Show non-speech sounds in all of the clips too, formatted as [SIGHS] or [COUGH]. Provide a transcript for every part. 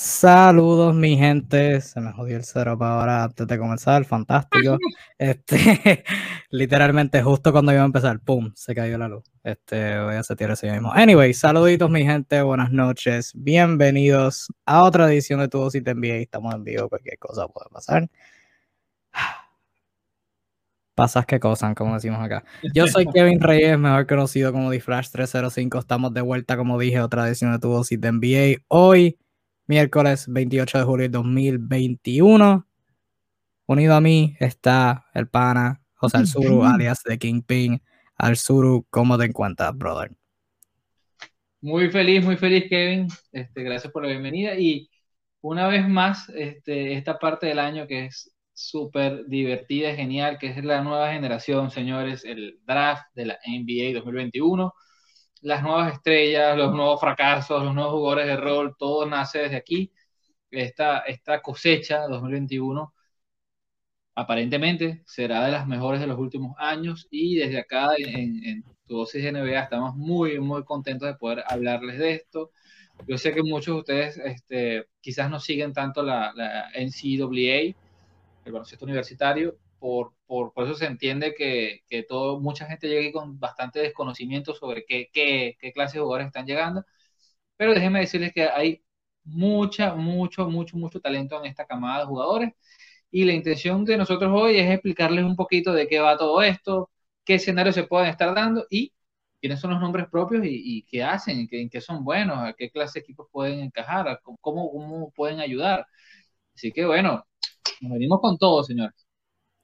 Saludos, mi gente. Se me jodió el cero para ahora antes de comenzar. Fantástico. Este, [LAUGHS] literalmente, justo cuando iba a empezar, ¡pum! Se cayó la luz. Este, voy a setear ese mismo. Anyway, saluditos, mi gente. Buenas noches. Bienvenidos a otra edición de Tu Si Te Envié. Estamos en vivo. Cualquier cosa puede pasar. [SIGHS] Pasas que cosas, como decimos acá. Yo soy [LAUGHS] Kevin Reyes, mejor conocido como Flash 305 Estamos de vuelta, como dije, otra edición de Tu Si Te Envié. Hoy miércoles 28 de julio de 2021. Unido a mí está el pana José Alzuru, alias de Kingpin. Alzuru, ¿cómo te encuentras, brother? Muy feliz, muy feliz, Kevin. Este, gracias por la bienvenida. Y una vez más, este, esta parte del año que es súper divertida, genial, que es la nueva generación, señores, el draft de la NBA 2021 las nuevas estrellas, los nuevos fracasos, los nuevos jugadores de rol, todo nace desde aquí. Esta, esta cosecha 2021 aparentemente será de las mejores de los últimos años y desde acá en, en tu dosis de NBA estamos muy, muy contentos de poder hablarles de esto. Yo sé que muchos de ustedes este, quizás no siguen tanto la, la NCAA, el baloncesto universitario, por, por, por, eso se entiende que, que, todo, mucha gente llega aquí con bastante desconocimiento sobre qué, qué, qué clase de jugadores están llegando. Pero déjenme decirles que hay mucha, mucho, mucho, mucho talento en esta camada de jugadores. Y la intención de nosotros hoy es explicarles un poquito de qué va todo esto, qué escenarios se pueden estar dando y quiénes son los nombres propios y, y qué hacen, en qué son buenos, a qué clase de equipos pueden encajar, cómo, cómo pueden ayudar. Así que bueno, nos venimos con todo, señores.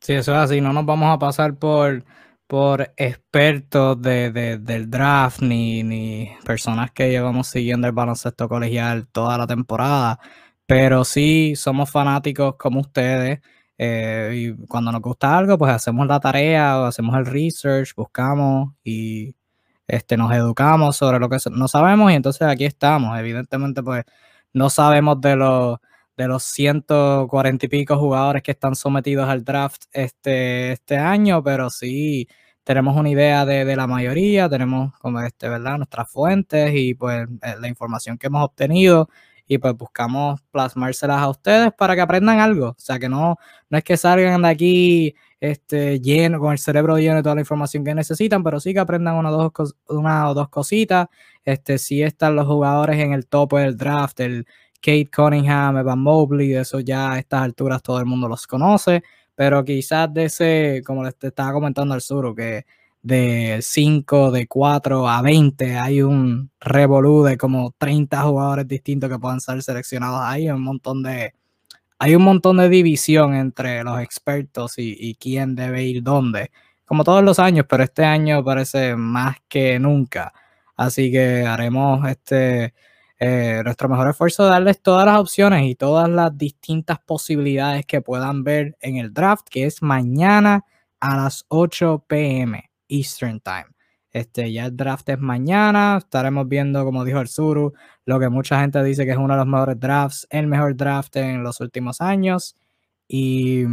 Sí, eso es así, no nos vamos a pasar por, por expertos de, del draft ni, ni personas que llevamos siguiendo el baloncesto colegial toda la temporada, pero sí somos fanáticos como ustedes. Eh, y cuando nos gusta algo, pues hacemos la tarea o hacemos el research, buscamos y este, nos educamos sobre lo que no sabemos y entonces aquí estamos. Evidentemente, pues no sabemos de los de los 140 y pico jugadores que están sometidos al draft este, este año, pero sí tenemos una idea de, la mayoría, tenemos como este, ¿verdad? nuestras fuentes y pues eh, la información que hemos obtenido y pues buscamos plasmárselas a ustedes para que aprendan algo, o sea que no, no es que salgan de aquí este, lleno, con el cerebro lleno de toda la información que necesitan, pero sí que aprendan una, dos, una o dos cositas, este, sí están los jugadores en el topo del draft, el Kate Cunningham, Evan Mobley, eso ya a estas alturas todo el mundo los conoce, pero quizás de ese, como les estaba comentando al sur, que de 5, de 4 a 20 hay un revolú de como 30 jugadores distintos que puedan ser seleccionados ahí, un montón de hay un montón de división entre los expertos y, y quién debe ir dónde, como todos los años, pero este año parece más que nunca. Así que haremos este eh, nuestro mejor esfuerzo es darles todas las opciones y todas las distintas posibilidades que puedan ver en el draft, que es mañana a las 8 pm Eastern Time. Este, ya el draft es mañana, estaremos viendo, como dijo el Suru, lo que mucha gente dice que es uno de los mejores drafts, el mejor draft en los últimos años. Y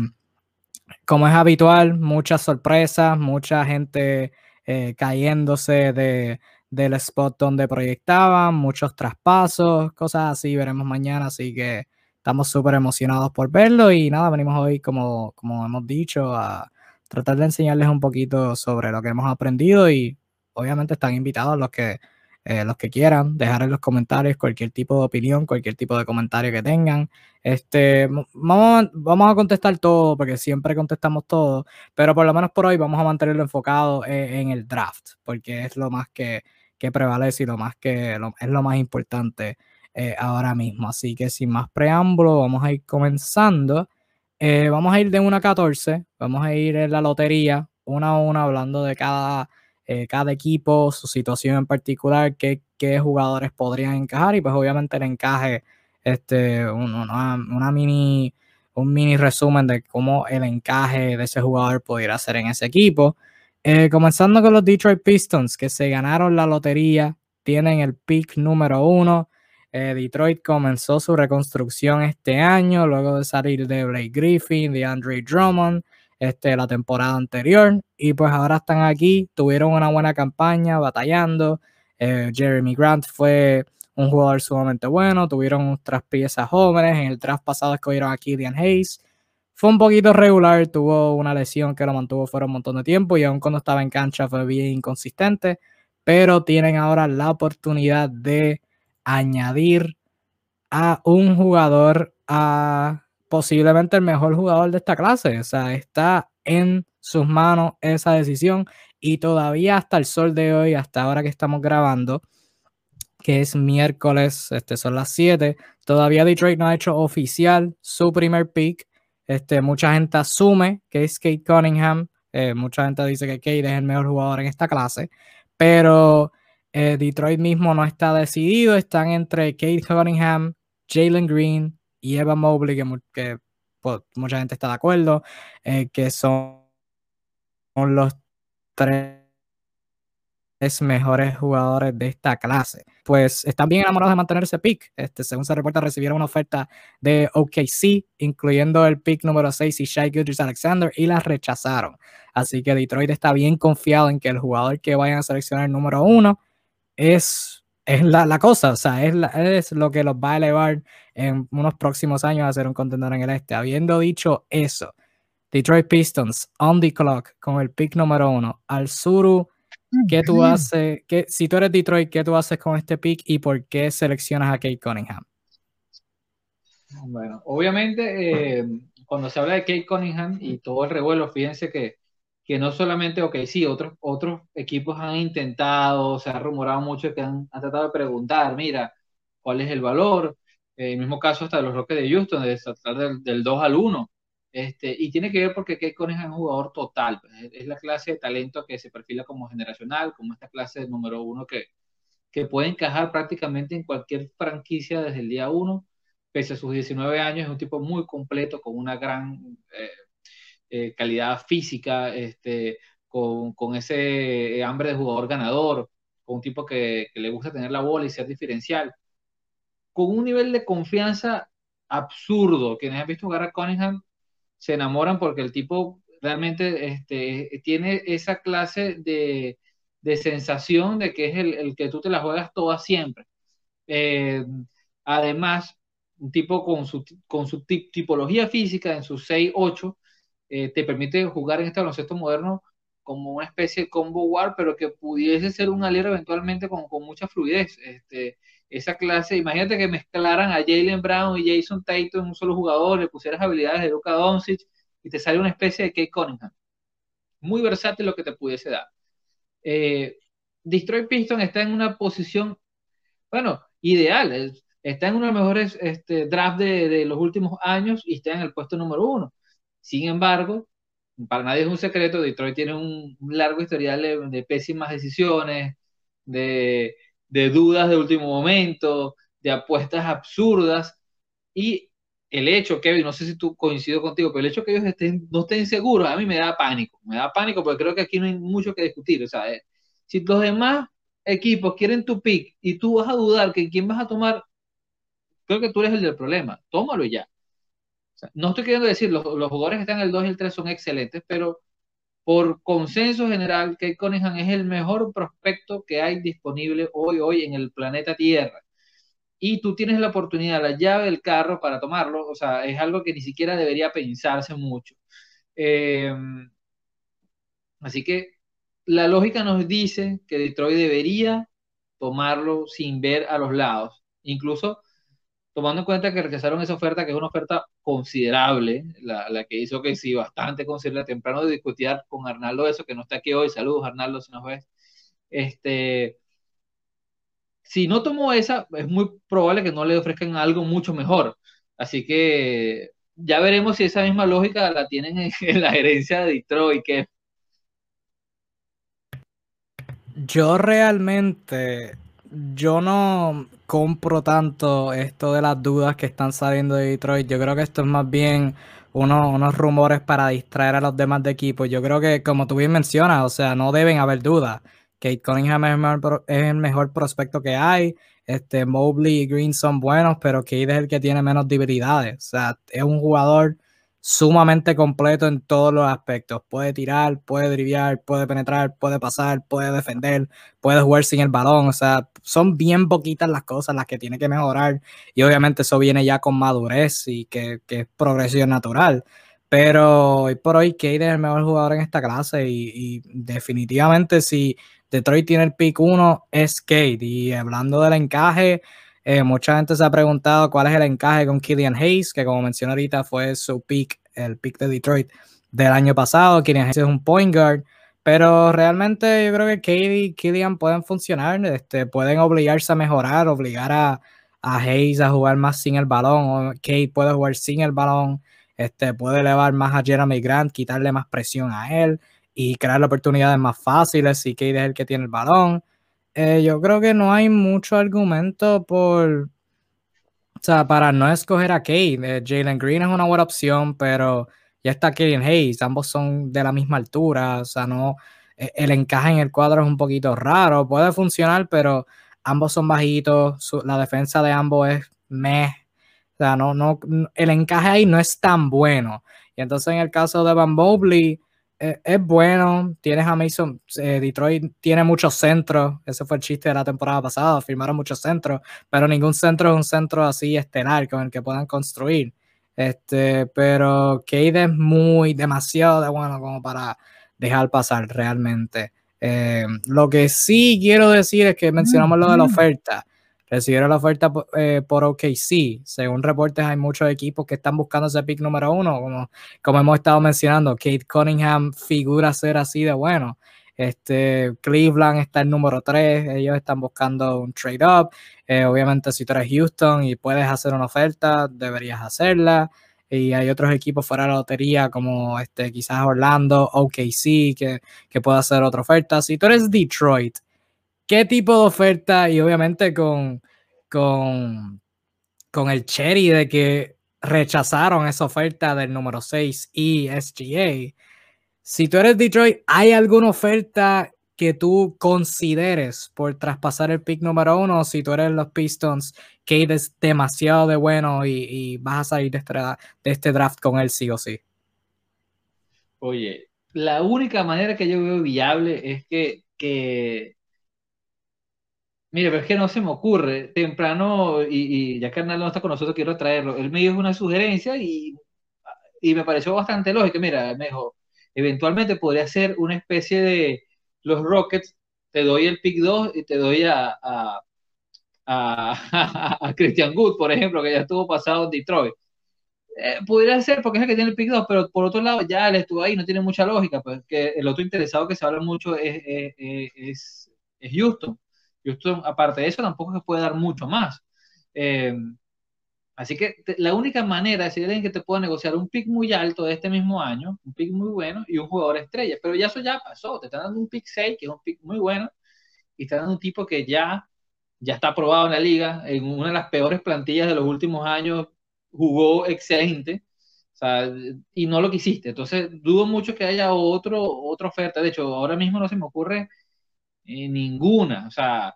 como es habitual, muchas sorpresas, mucha gente eh, cayéndose de, del spot donde proyectaban, muchos traspasos, cosas así, veremos mañana, así que estamos súper emocionados por verlo y nada, venimos hoy, como, como hemos dicho, a tratar de enseñarles un poquito sobre lo que hemos aprendido y obviamente están invitados los que, eh, los que quieran dejar en los comentarios cualquier tipo de opinión, cualquier tipo de comentario que tengan. Este, vamos, vamos a contestar todo porque siempre contestamos todo, pero por lo menos por hoy vamos a mantenerlo enfocado en, en el draft porque es lo más que que prevalece y lo más que es lo más importante eh, ahora mismo. Así que sin más preámbulo, vamos a ir comenzando. Eh, vamos a ir de 1 a 14, vamos a ir en la lotería, una a una, hablando de cada, eh, cada equipo, su situación en particular, qué, qué, jugadores podrían encajar y pues obviamente el encaje, este, una, una mini, un mini resumen de cómo el encaje de ese jugador pudiera ser en ese equipo. Eh, comenzando con los Detroit Pistons, que se ganaron la lotería, tienen el pick número uno. Eh, Detroit comenzó su reconstrucción este año, luego de salir de Blake Griffin, de Andre Drummond, este, la temporada anterior, y pues ahora están aquí, tuvieron una buena campaña, batallando. Eh, Jeremy Grant fue un jugador sumamente bueno. Tuvieron otras piezas jóvenes. En el draft pasado escogieron a Killian Hayes. Fue un poquito regular, tuvo una lesión que lo mantuvo fuera un montón de tiempo y aún cuando estaba en cancha fue bien inconsistente. Pero tienen ahora la oportunidad de añadir a un jugador a posiblemente el mejor jugador de esta clase. O sea, está en sus manos esa decisión y todavía hasta el sol de hoy, hasta ahora que estamos grabando, que es miércoles, este, son las 7, todavía Detroit no ha hecho oficial su primer pick. Este, mucha gente asume que es Kate Cunningham, eh, mucha gente dice que Kate es el mejor jugador en esta clase, pero eh, Detroit mismo no está decidido, están entre Kate Cunningham, Jalen Green y Evan Mobley, que, pues, mucha gente está de acuerdo, eh, que son, son los tres mejores jugadores de esta clase. Pues están bien enamorados de mantener ese pick. Este, según se reporta, recibieron una oferta de OKC, incluyendo el pick número 6 y Shai Gilgis Alexander, y la rechazaron. Así que Detroit está bien confiado en que el jugador que vayan a seleccionar el número uno es, es la, cosa, o sea, es, es lo que los va a elevar en unos próximos años a ser un contendor en el este. Habiendo dicho eso, Detroit Pistons on the clock con el pick número uno. Al Suru, ¿qué tú haces? Qué, si tú eres Detroit, ¿qué tú haces con este pick y por qué seleccionas a Kate Cunningham? Bueno, obviamente, eh, cuando se habla de Kate Cunningham y todo el revuelo, fíjense que, que no solamente, ok, sí, otros, otros equipos han intentado, se ha rumorado mucho que han, tratado de preguntar, mira, ¿cuál es el valor? En el mismo caso hasta de los Rockets de Houston, de tratar del, del 2 al 1 este, y tiene que ver porque Kate Cunningham es un jugador total, pues, es, la clase de talento que se perfila como generacional, como esta clase de número uno que, que puede encajar prácticamente en cualquier franquicia desde el día uno, pese a sus 19 años, es un tipo muy completo, con una gran eh, eh, calidad física, este, con, con, ese hambre de jugador ganador, con un tipo que, que le gusta tener la bola y ser diferencial, con un nivel de confianza absurdo. Quienes han visto jugar a Cunningham se enamoran porque el tipo realmente este, tiene esa clase de, sensación de que es el, que tú te la juegas toda siempre. Eh, además, un tipo con su, con su tipología física en su 6-8 eh, te permite jugar en este baloncesto moderno como una especie de combo war, pero que pudiese ser un aliero eventualmente con, con mucha fluidez. Este, esa clase, imagínate que mezclaran a Jalen Brown y Jason Tatum en un solo jugador, le pusieras habilidades de Luka Doncic y te sale una especie de Kate Cunningham. Muy versátil lo que te pudiese dar. Eh, Destroy Piston está en una posición, bueno, ideal. Está en uno de los mejores este, drafts de, los últimos años y está en el puesto número uno. Sin embargo, para nadie es un secreto, Detroit tiene un, largo historial de pésimas decisiones, de de dudas de último momento, de apuestas absurdas. Y el hecho, Kevin, no sé si tú coincido contigo, pero el hecho que ellos estén, no estén seguros, a mí me da pánico. Me da pánico porque creo que aquí no hay mucho que discutir. O sea, eh, si los demás equipos quieren tu pick y tú vas a dudar que quién vas a tomar, creo que tú eres el del problema. Tómalo ya. no estoy queriendo decir, los, los jugadores que están en el 2 y el 3 son excelentes, pero por consenso general, Kate Cunningham es el mejor prospecto que hay disponible hoy, hoy en el planeta Tierra. Y tú tienes la oportunidad, la llave del carro para tomarlo, o sea, es algo que ni siquiera debería pensarse mucho. Eh, así que la lógica nos dice que Detroit debería tomarlo sin ver a los lados. Incluso tomando en cuenta que rechazaron esa oferta, que es una oferta considerable, la, la que hizo que sí, bastante considerable, temprano de discutir con Arnaldo eso, que no está aquí hoy, saludos Arnaldo si nos ves, este, si no tomó esa, es muy probable que no le ofrezcan algo mucho mejor, así que ya veremos si esa misma lógica la tienen en, [LAUGHS] en la herencia de Detroit, que yo realmente yo no compro tanto esto de las dudas que están saliendo de Detroit. Yo creo que esto es más bien unos rumores para distraer a los demás de equipo. Yo creo que, como tú bien mencionas, o sea, no deben haber dudas. Kate Cunningham es el mejor, prospecto que hay. Este, Mobley y Green son buenos, pero Kate es el que tiene menos debilidades. O sea, es un jugador sumamente completo en todos los aspectos. Puede tirar, puede driviar, puede penetrar, puede pasar, puede defender, puede jugar sin el balón. O sea, son bien poquitas las cosas las que tiene que mejorar. Y obviamente eso viene ya con madurez y que, que es progresión natural. Pero hoy por hoy, Kate es el mejor jugador en esta clase y, definitivamente si Detroit tiene el pick 1 es Kate. Y hablando del encaje, eh, mucha gente se ha preguntado cuál es el encaje con Killian Hayes, que como mencioné ahorita fue su pick, el pick de Detroit del año pasado. Killian Hayes es un point guard, pero realmente yo creo que Kate y Killian pueden funcionar, este, pueden obligarse a mejorar, obligar a, a Hayes a jugar más sin el balón, o Kate puede jugar sin el balón. Este, puede elevar más a Jeremy Grant, quitarle más presión a él y crear oportunidades más fáciles si Kate es el que tiene el balón. Eh, yo creo que no hay mucho argumento por, o sea, para no escoger a Kate. Eh, Jalen Green es una buena opción, pero ya está Killian Hayes, ambos son de la misma altura, o sea, no, e, el encaje en el cuadro es un poquito raro, puede funcionar, pero ambos son bajitos, la defensa de ambos es meh, sea, no, no, el encaje ahí no es tan bueno. Y entonces en el caso de Van Mobley, eh, es bueno, tienes a Mason, eh, Detroit tiene muchos centros, ese fue el chiste de la temporada pasada, firmaron muchos centros, pero ningún centro es un centro así estelar con el que puedan construir. Este, pero Cade es muy, demasiado de bueno como para dejar pasar realmente. Eh, lo que sí quiero decir es que mencionamos lo de la oferta recibieron la oferta eh, por OKC. Según reportes, hay muchos equipos que están buscando ese pick número uno, como, como hemos estado mencionando. Kate Cunningham figura ser así de bueno. Este, Cleveland está en número 3, ellos están buscando un trade up. Eh, obviamente, si tú eres Houston y puedes hacer una oferta, deberías hacerla. Y hay otros equipos fuera de la lotería, como este, quizás Orlando, OKC, que, que puede hacer otra oferta. Si tú eres Detroit qué tipo de oferta y obviamente con, con, con el cherry de que rechazaron esa oferta del número 6 y SGA. Si tú eres Detroit, ¿hay alguna oferta que tú consideres por traspasar el pick número uno? Si tú eres los Pistons, que es demasiado de bueno y, vas a salir de este, de este draft con él sí o sí. Oye, la única manera que yo veo viable es que, que Mire, pero es que no se me ocurre. Temprano, y, ya que Arnaldo no está con nosotros, quiero traerlo. Él me dio una sugerencia y, y me pareció bastante lógico. Mira, me dijo, eventualmente podría ser una especie de los Rockets, te doy el pick 2 y te doy a, a, a, [LAUGHS] Christian Good, por ejemplo, que ya estuvo pasado en Detroit. Eh, podría ser porque es el que tiene el pick 2, pero por otro lado ya él estuvo ahí, no tiene mucha lógica, pues que el otro interesado que se habla mucho es, es, es Houston. Houston, aparte de eso, tampoco se puede dar mucho más. Eh, así que la única manera es que te pueda negociar un pick muy alto de este mismo año, un pick muy bueno y un jugador estrella. Pero ya eso ya pasó. Te están dando un pick 6, que es un pick muy bueno, y te dando un tipo que ya, ya está aprobado en la liga, en una de las peores plantillas de los últimos años, jugó excelente. y no lo quisiste. Entonces, dudo mucho que haya otro, otra oferta. De hecho, ahora mismo no se me ocurre ninguna. O sea,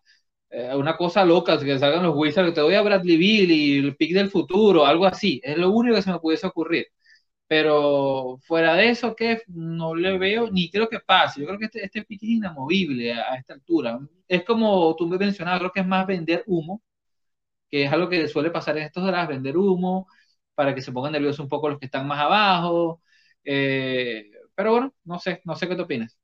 eh, una cosa loca, que salgan los Wizards, que te doy a Bradley Bill y el pick del futuro, algo así. Es lo único que se me pudiese ocurrir. Pero fuera de eso, que no le veo ni creo que pase. Yo creo que este, este pick es inamovible a, esta altura. Es como tú me mencionabas, creo que es más vender humo, que es algo que suele pasar en estos horas, vender humo, para que se pongan nerviosos un poco los que están más abajo. Eh, pero bueno, no sé, no sé qué te opinas.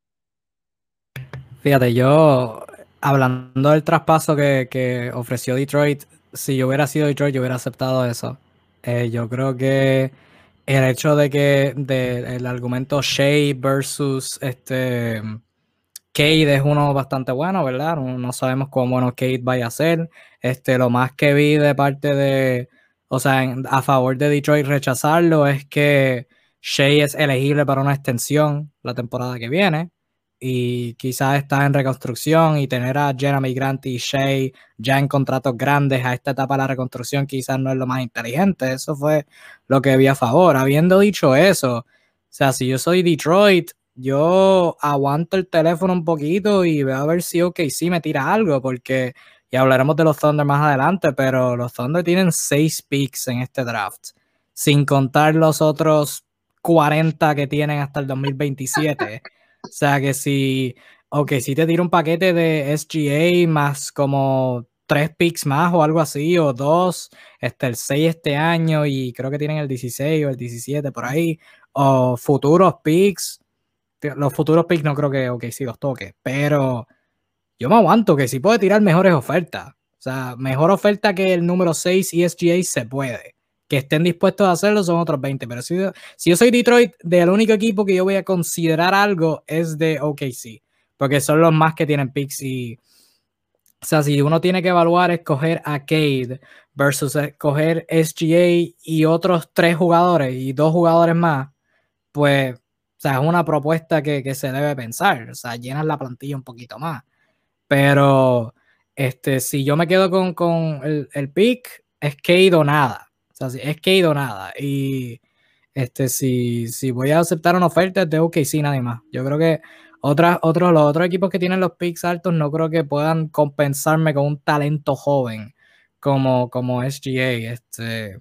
Fíjate, yo hablando del traspaso que, ofreció Detroit, si yo hubiera sido Detroit, yo hubiera aceptado eso. Eh, yo creo que el hecho de que el argumento Shea versus este Kate es uno bastante bueno, ¿verdad? No, sabemos cómo bueno Kate vaya a ser. Este, lo más que vi de parte de, o sea, a favor de Detroit rechazarlo es que Shea es elegible para una extensión la temporada que viene y quizás está en reconstrucción y tener a Jeremy Grant y Shea ya en contratos grandes a esta etapa de la reconstrucción quizás no es lo más inteligente. Eso fue lo que vi a favor. Habiendo dicho eso, o sea, si yo soy Detroit, yo aguanto el teléfono un poquito y veo a ver si OKC me tira algo, porque ya hablaremos de los Thunder más adelante, pero los Thunder tienen seis picks en este draft, sin contar los otros 40 que tienen hasta el [LAUGHS] 2027. O sea que si, ok, si te tira un paquete de SGA más como tres picks más o algo así, o dos, este, el 6 este año y creo que tienen el 16 o el 17 por ahí, o futuros picks. Los futuros picks no creo que, ok, sí los toque, pero yo me aguanto que si puede tirar mejores ofertas. O sea, mejor oferta que el número 6 ESGA se puede. Que estén dispuestos a hacerlo son otros 20. Pero si, si yo soy Detroit, del único equipo que yo voy a considerar algo es de OKC. Porque son los más que tienen picks y. O sea, si uno tiene que evaluar escoger a Cade versus escoger SGA y otros tres jugadores y dos jugadores más, pues, o sea, es una propuesta que, que se debe pensar. O sea, llenas la plantilla un poquito más. Pero este, si yo me quedo con, con el, el, pick, es Cade o nada. Sea, es Cade o nada. Y este, si, si voy a aceptar una oferta, es de OKC nada más. Yo creo que otras, otros, los otros equipos que tienen los picks altos no creo que puedan compensarme con un talento joven como, como SGA. Este,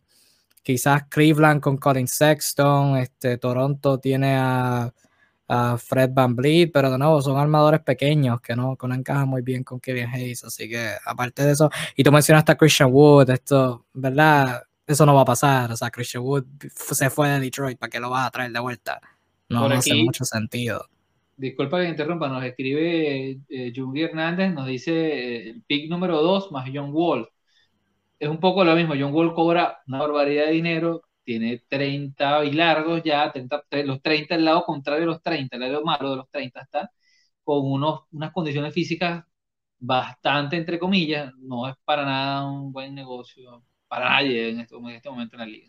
quizás Cleveland con Colin Sexton, este, Toronto tiene a Fred Van Vliet, pero de nuevo son armadores pequeños que no, que no encajan muy bien con Kevin Hayes, así que aparte de eso, y tú mencionaste a Christian Wood, esto, ¿verdad? Eso no va a pasar, o sea, Christian Wood se fue de Detroit, ¿para qué lo vas a traer de vuelta? No, hace mucho sentido. Disculpa que interrumpa, nos escribe eh, Hernández, nos dice eh, el pick número 2 más John Wall. Es un poco lo mismo, John Wall cobra una barbaridad de dinero, tiene 30 y largos ya, los 30 al lado contrario de los 30, el lado malo de los 30 está con unos, unas condiciones físicas bastante, entre comillas, no es para nada un buen negocio para nadie en este, en este momento en la liga.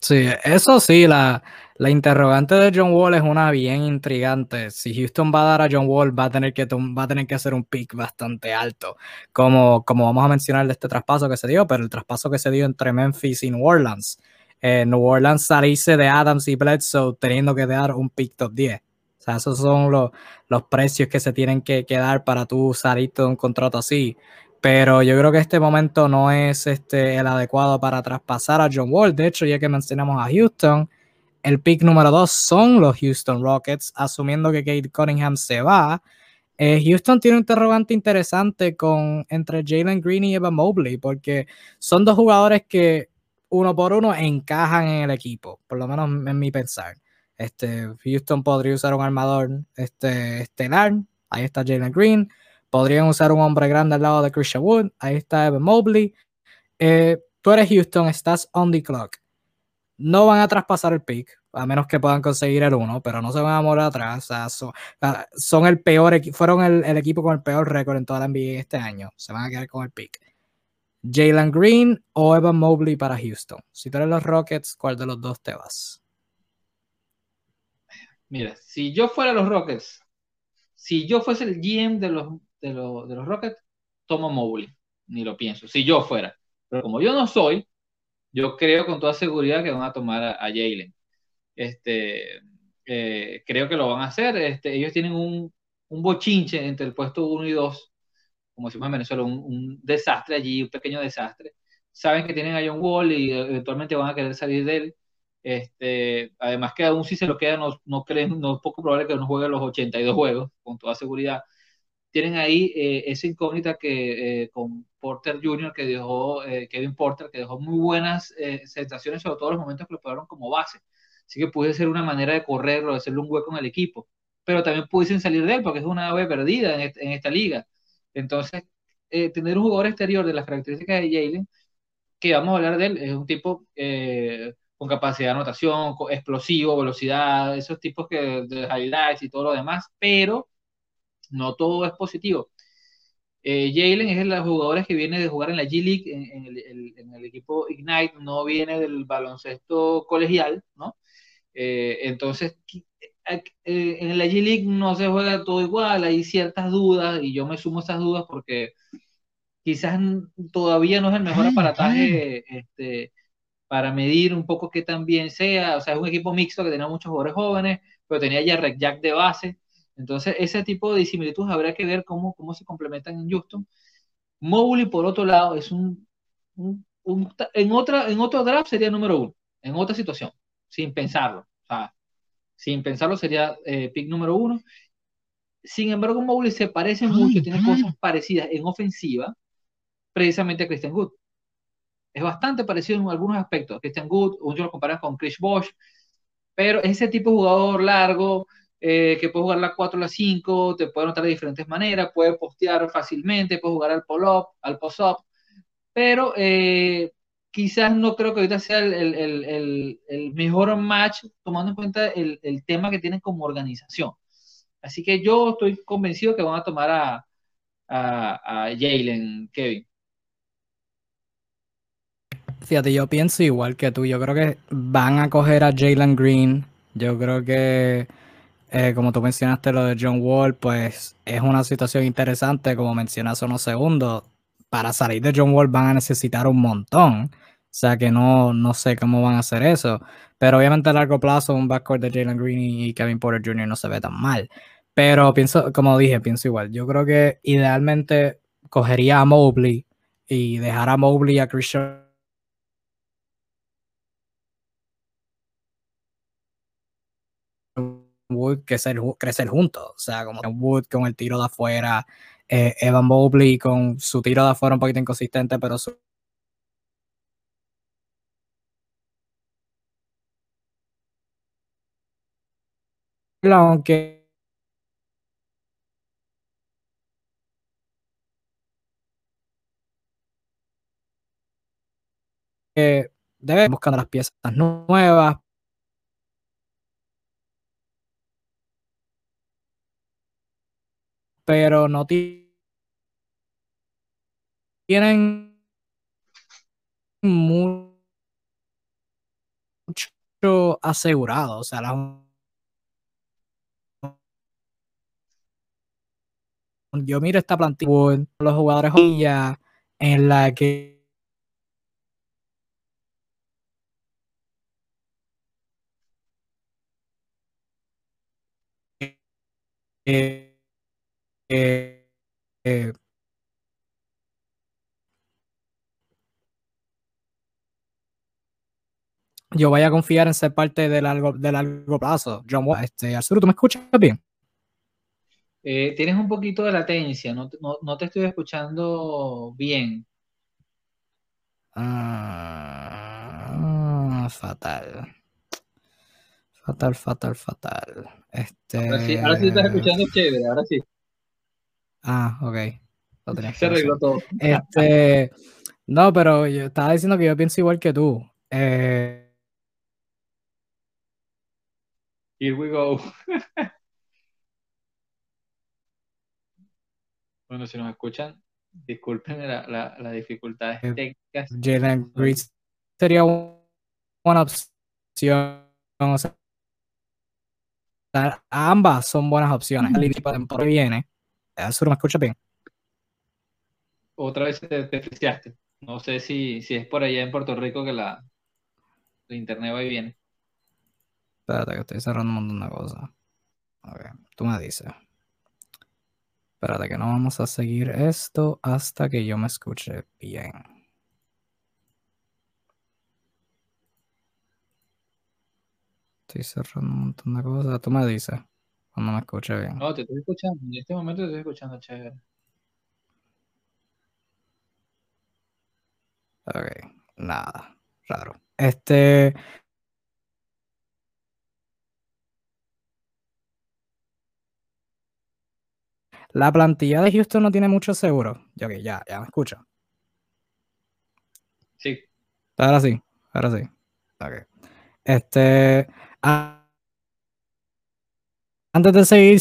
Sí, eso sí, la, la, interrogante de John Wall es una bien intrigante. Si Houston va a dar a John Wall, va a tener que, va a tener que hacer un pick bastante alto, como, como vamos a mencionar de este traspaso que se dio, pero el traspaso que se dio entre Memphis y New Orleans. Eh, New Orleans salirse de Adams y Bledsoe teniendo que dar un pick top 10. O sea, esos son los, los precios que se tienen que, que dar para tú salirte de un contrato así pero yo creo que este momento no es este, el adecuado para traspasar a John Wall. De hecho, ya que mencionamos a Houston, el pick número dos son los Houston Rockets, asumiendo que Kate Cunningham se va. Eh, Houston tiene un interrogante interesante con, entre Jalen Green y Evan Mobley, porque son dos jugadores que uno por uno encajan en el equipo, por lo menos en mi pensar. Este, Houston podría usar un armador este, estelar, ahí está Jalen Green Podrían usar un hombre grande al lado de Christian Wood. Ahí está Evan Mobley. Eh, tú eres Houston, estás on the clock. No van a traspasar el pick, a menos que puedan conseguir el uno, pero no se van a morir atrás. son, el peor, fueron el, equipo con el peor récord en toda la NBA este año. Se van a quedar con el pick. Jalen Green o Evan Mobley para Houston. Si tú eres los Rockets, ¿cuál de los dos te vas? Mira, si yo fuera los Rockets, si yo fuese el GM de los de, de los Rockets, tomo Mobley, ni lo pienso, si yo fuera. Pero como yo no soy, yo creo con toda seguridad que van a tomar a, Jalen. Este, eh, creo que lo van a hacer. Este, ellos tienen un, un bochinche entre el puesto 1 y 2, como decimos en Venezuela, un, un, desastre allí, un pequeño desastre. Saben que tienen a John Wall y eventualmente van a querer salir de él. Este, además que aún si se lo queda, no, no creen, no es poco probable que no juegue los 82 juegos, con toda seguridad tienen ahí eh, esa incógnita que eh, con Porter Jr., que dejó, eh, Kevin Porter, que dejó muy buenas sensaciones, sobre todo los momentos que lo pagaron como base. Así que puede ser una manera de correrlo, de hacerle un hueco en el equipo. Pero también pudiesen salir de él, porque es una ave perdida en, esta liga. Entonces, tener un jugador exterior de las características de Jalen, que vamos a hablar de él, es un tipo con capacidad de anotación, explosivo, velocidad, esos tipos que de highlights y todo lo demás, pero no todo es positivo. Eh, Jalen es de los jugadores que viene de jugar en la G League, en, el, equipo Ignite, no viene del baloncesto colegial, ¿no? Eh, entonces, eh, en la G League no se juega todo igual, hay ciertas dudas y yo me sumo a esas dudas porque quizás todavía no es el mejor aparataje este, para medir un poco qué tan bien sea. O sea, es un equipo mixto que tenía muchos jugadores jóvenes, pero tenía ya Rec Jack de base. Entonces, ese tipo de disimilitudes habrá que ver cómo, cómo se complementan en Houston. Mobley, por otro lado, es un, en, otra, en otro draft sería número uno, en otra situación. sin pensarlo. O sea, sin pensarlo sería eh, pick número uno. Sin embargo, Mobley se parece mucho, tiene cosas parecidas en ofensiva, precisamente a Christian Wood. Es bastante parecido en algunos aspectos. Christian Wood, muchos lo comparan con Chris Bosh, pero es ese tipo de jugador largo, eh, que puede jugar la 4 o la 5, te puede anotar de diferentes maneras, puede postear fácilmente, puede jugar al pull-up, al post-up, pero eh, quizás no creo que ahorita sea el, mejor match tomando en cuenta el, tema que tienen como organización. Así que yo estoy convencido que van a tomar a, a, a Jalen, Kevin. Fíjate, yo pienso igual que tú. Yo creo que van a coger a Jalen Green. Yo creo que eh, como tú mencionaste lo de John Wall, pues es una situación interesante, como mencionas unos segundos. Para salir de John Wall van a necesitar un montón. O sea que no, no sé cómo van a hacer eso. Pero obviamente a largo plazo un backcourt de Jalen Green y Kevin Porter Jr. no se ve tan mal. Pero pienso, como dije, pienso igual. Yo creo que idealmente cogería a Mobley y dejar a Mobley y a Christian Wood crecer, crecer juntos. O sea, como Wood con el tiro de afuera, eh, Evan Mobley con su tiro de afuera un poquito inconsistente, pero su aunque debe buscar las piezas nuevas pero no tienen mucho asegurado. O sea, yo miro esta plantilla los jugadores en la que eh, eh, yo voy a confiar en ser parte de largo, de largo plazo. John este, Arturo, ¿tú me escuchas bien? Eh, tienes un poquito de latencia, no, no, no te estoy escuchando bien. Ah, fatal. Fatal, fatal, fatal. Este... Ahora sí, ahora sí estás escuchando chévere, ahora sí. Ah, ok. Se arregló todo. Este, no, pero yo estaba diciendo que yo pienso igual que tú. Eh, Here we go. [LAUGHS] bueno, si nos escuchan, disculpen la, la, las dificultades eh, técnicas. Jalen Green sería una opción. O sea, ambas son buenas opciones. El equipo temporada viene ¿me escuchas bien? Otra vez te, te No sé si, si es por allá en Puerto Rico que la, internet va y viene. Espérate, que estoy cerrando un montón de cosas. ver, tú me dices. Espérate, que no vamos a seguir esto hasta que yo me escuche bien. Estoy cerrando un montón de cosas. Tú me dices. No me escuché bien. No, te estoy escuchando. En este momento te estoy escuchando chévere. Ok, nada, raro. Este. La plantilla de Houston no tiene mucho seguro. Ok, ya, ya me escucha. Sí. Ahora sí, ahora sí. Ok. Este. Antes de seguir,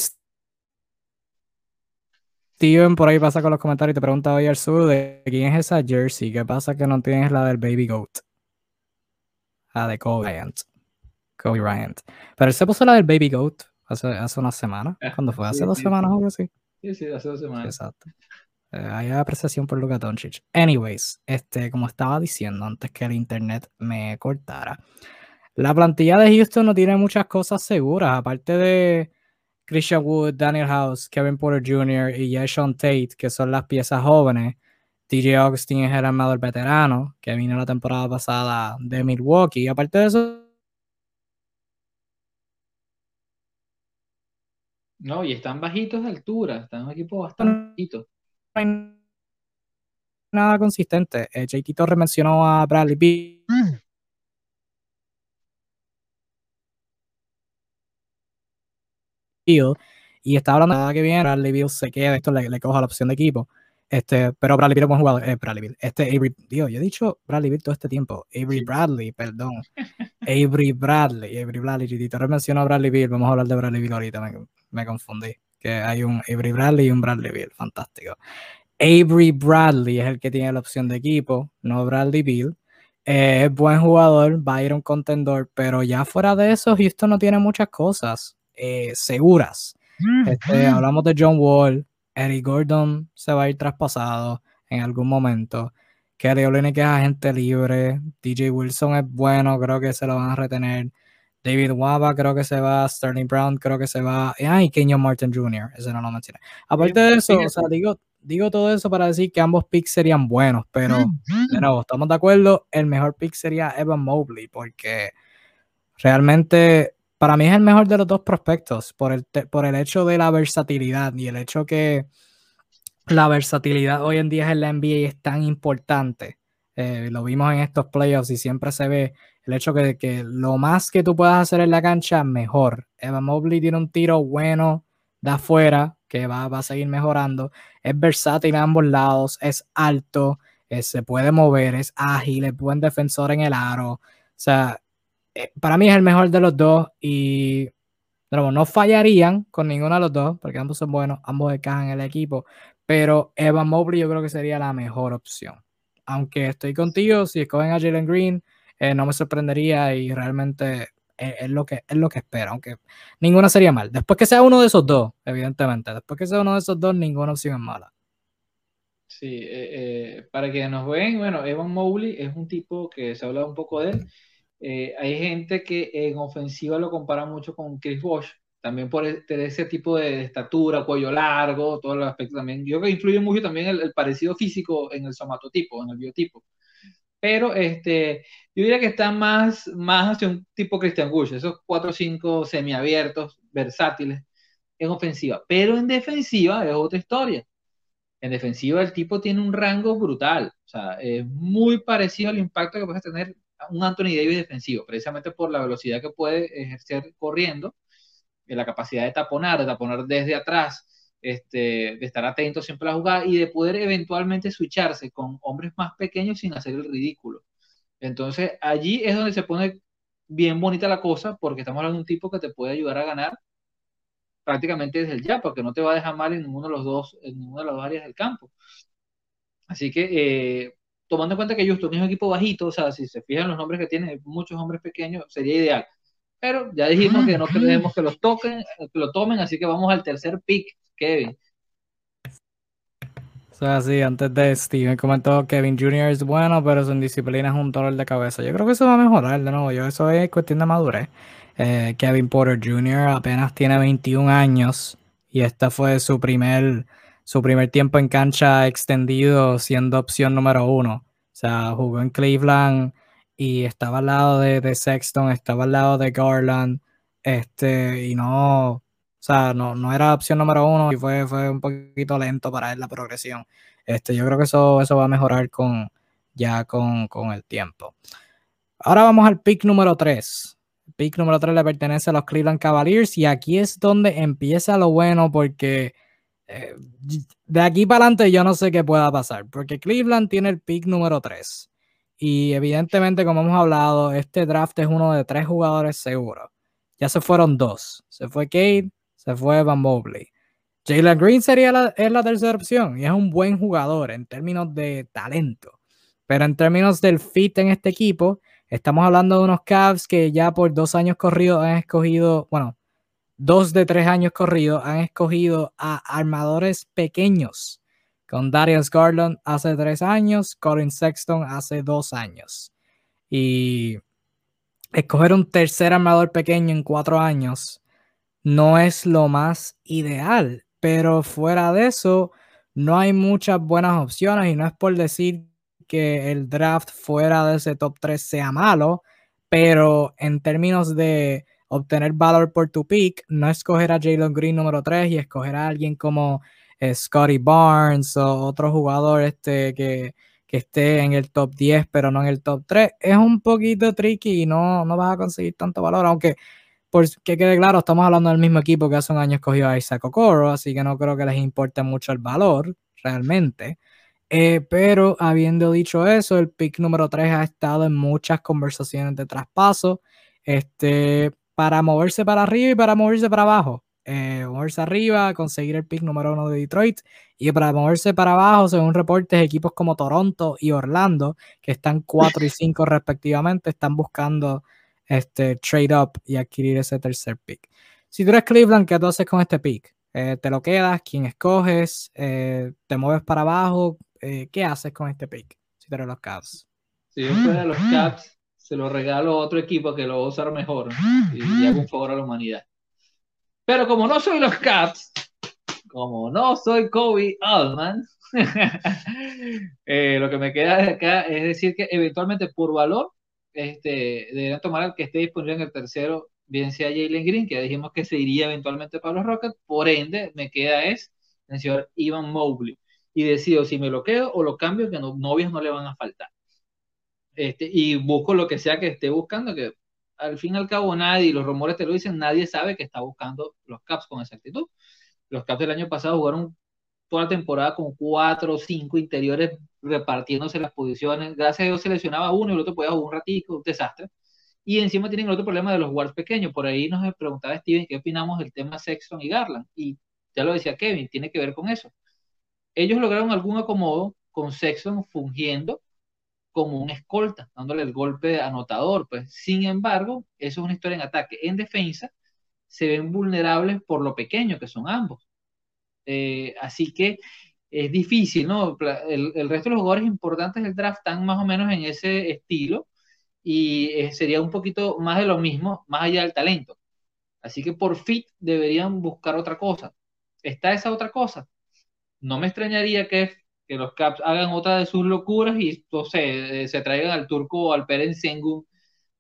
Steven por ahí pasa con los comentarios y te pregunta hoy al sur de quién es esa jersey. ¿Qué pasa que no tienes la del Baby Goat? La de Kobe Bryant. Kobe Bryant. Pero él se puso la del Baby Goat hace, hace una semana. Ah, ¿Cuándo fue? ¿Hace dos semanas o algo así? Sí, sí, hace dos semanas. Exacto. Eh, hay apreciación por Luka Doncic. Anyways, este, como estaba diciendo antes que el internet me cortara, la plantilla de Houston no tiene muchas cosas seguras, aparte de Christian Wood, Daniel House, Kevin Porter Jr. y Jason Tate, que son las piezas jóvenes. DJ Augustin es el armador veterano que vino la temporada pasada de Milwaukee. Y aparte de eso. No, y están bajitos de altura, están un equipo bastante bajito. Nada consistente. Eh, JT Torres mencionó a Bradley Beal. Mm. Y está hablando de que viene, Bradley Beal se queda, esto le, le coja la opción de equipo. Este, pero Bradley Beal es buen jugador. Eh, Bradley Beal. Este Avery, digo, yo he dicho Bradley Beal todo este tiempo. Avery Bradley, perdón. [LAUGHS] Avery Bradley. Avery Bradley. Torres mencionó a Bradley Beal. Vamos a hablar de Bradley Beal ahorita. Me, me confundí. Que hay un Avery Bradley y un Bradley Beal. Fantástico. Avery Bradley es el que tiene la opción de equipo, no Bradley Beal. Eh, es buen jugador, va a ir a un contendor, pero ya fuera de eso, Houston no tiene muchas cosas eh, seguras. Este, hablamos de John Wall, Eric Gordon se va a ir traspasado en algún momento. Kelly Olynyk es agente libre. DJ Wilson es bueno, creo que se lo van a retener. David Waba creo que se va. Sterling Brown creo que se va. Ay, Kenyon Martin Jr. Ese no lo mencioné. Aparte de eso, o sea, digo, digo todo eso para decir que ambos picks serían buenos, pero de nuevo, estamos de acuerdo. El mejor pick sería Evan Mobley, porque realmente para mí es el mejor de los dos prospectos por el, por el hecho de la versatilidad y el hecho que la versatilidad hoy en día en la NBA es tan importante. Eh, lo vimos en estos playoffs y siempre se ve el hecho de que lo más que tú puedas hacer en la cancha, mejor. Evan Mobley tiene un tiro bueno de afuera que va, va a seguir mejorando. Es versátil a ambos lados, es alto, eh, se puede mover, es ágil, es buen defensor en el aro. O sea, para mí es el mejor de los dos y no fallarían con ninguno de los dos, porque ambos son buenos, ambos encajan en el equipo, pero Evan Mobley yo creo que sería la mejor opción. Aunque estoy contigo, si escogen a Jalen Green, eh, no me sorprendería y realmente es, lo que, es lo que espero, aunque ninguna sería mal. Después que sea uno de esos dos, evidentemente, después que sea uno de esos dos, ninguna opción es mala. Sí, eh, eh, para que nos ven, bueno, Evan Mobley es un tipo que se habla un poco de él. Eh, hay gente que en ofensiva lo compara mucho con Chris Bosh, también por e, ese tipo de estatura, cuello largo, todo el aspecto también. Yo creo que influye mucho también el, el parecido físico en el somatotipo, en el biotipo pero este, yo diría que está más, más hacia un tipo Christian Gush, esos 4 o 5 semiabiertos, versátiles, en ofensiva, pero en defensiva es otra historia. En defensiva el tipo tiene un rango brutal, o sea, es muy parecido al impacto que puede tener un Anthony Davis defensivo, precisamente por la velocidad que puede ejercer corriendo, la capacidad de taponar, de taponar desde atrás, este, de estar atento siempre a la jugada y de poder eventualmente switcharse con hombres más pequeños sin hacer el ridículo. Entonces allí es donde se pone bien bonita la cosa porque estamos hablando de un tipo que te puede ayudar a ganar prácticamente desde el ya, porque no te va a dejar mal en ninguno de los dos, en ninguna de las dos áreas del campo. Así que eh, tomando en cuenta que Houston es un equipo bajito, o sea, si se fijan los nombres que tiene, muchos hombres pequeños, sería ideal. Pero ya dijimos que no queremos que los toquen, que lo tomen, así que vamos al tercer pick Kevin. O sea, sí, antes de Steven comentó Kevin Jr. es bueno, pero su indisciplina es un dolor de cabeza. Yo creo que eso va a mejorar de nuevo. Yo, eso es cuestión de madurez. Eh, Kevin Porter Jr. apenas tiene 21 años y este fue su primer, su primer tiempo en cancha extendido siendo opción número uno. O sea, jugó en Cleveland y estaba al lado de, Sexton, estaba al lado de Garland, este, y no, o sea, no, no era opción número uno y fue, fue un poquito lento para él la progresión. Este, yo creo que eso, eso va a mejorar con, ya con, el tiempo. Ahora vamos al pick número 3. El pick número 3 le pertenece a los Cleveland Cavaliers y aquí es donde empieza lo bueno porque eh, de aquí para adelante yo no sé qué pueda pasar porque Cleveland tiene el pick número 3 y evidentemente como hemos hablado este draft es uno de tres jugadores seguros. Ya se fueron dos. Se fue Kate, se fue Van Mobley. Jalen Green sería la, es la tercera opción y es un buen jugador en términos de talento. Pero en términos del fit en este equipo, estamos hablando de unos Cavs que ya por dos años corridos han escogido, bueno, dos de tres años corridos han escogido a armadores pequeños. Con Darius Garland hace tres años, Colin Sexton hace dos años. Y escoger un tercer armador pequeño en cuatro años no es lo más ideal, pero fuera de eso, no hay muchas buenas opciones y no es por decir que el draft fuera de ese top 3 sea malo, pero en términos de, obtener valor por tu pick, no escoger a Jalen Green número 3 y escoger a alguien como eh, Scotty Barnes o otro jugador este que, que, esté en el top 10 pero no en el top 3, es un poquito tricky y no, no vas a conseguir tanto valor, aunque por que quede claro, estamos hablando del mismo equipo que hace un año escogió a Isaac Okoro, así que no creo que les importe mucho el valor realmente. Eh, pero habiendo dicho eso, el pick número 3 ha estado en muchas conversaciones de traspaso este, para moverse para arriba y para moverse para abajo. Eh, moverse arriba, conseguir el pick número 1 de Detroit y para moverse para abajo, según reportes, equipos como Toronto y Orlando, que están 4 y 5 [LAUGHS] respectivamente, están buscando este, trade up y adquirir ese tercer pick. Si tú eres Cleveland, ¿qué tú haces con este pick? Eh, ¿Te lo quedas? ¿Quién escoges? ¿Te mueves para abajo? Eh, ¿qué haces con este pick si te los Caps? Si yo fuera los Caps, se lo regalo a otro equipo que lo va a usar mejor y, hago un favor a la humanidad. Pero como no soy los Caps, como no soy Kobe Allman, [LAUGHS] eh, lo que me queda de acá es decir que eventualmente por valor este, deberían tomar al que esté disponible en el tercero, bien sea Jalen Green, que ya dijimos que se iría eventualmente para los Rockets, por ende me queda es el señor Ivan Mobley y decido si me lo quedo o lo cambio, que no, novias no le van a faltar. Este, y busco lo que sea que esté buscando, que al fin y al cabo nadie, los rumores te lo dicen, nadie sabe que está buscando los Caps con esa actitud. Los Caps del año pasado jugaron toda la temporada con cuatro o cinco interiores repartiéndose las posiciones. Gracias a Dios seleccionaba uno y el otro podía jugar un ratico, un desastre. Y encima tienen otro problema de los guards pequeños. Por ahí nos preguntaba Steven qué opinamos del tema Sexton y Garland. Y ya lo decía Kevin, tiene que ver con eso ellos lograron algún acomodo con Sexton fungiendo como un escolta, dándole el golpe anotador. Pues, sin embargo, eso es una historia en ataque. En defensa, se ven vulnerables por lo pequeño que son ambos. Eh, así que es difícil, ¿no? El, resto de los jugadores importantes del draft están más o menos en ese estilo y eh, sería un poquito más de lo mismo, más allá del talento. Así que por fit deberían buscar otra cosa. ¿Está esa otra cosa? no me extrañaría que, que los Caps hagan otra de sus locuras y no eh, se traigan al turco o al Peren Sengun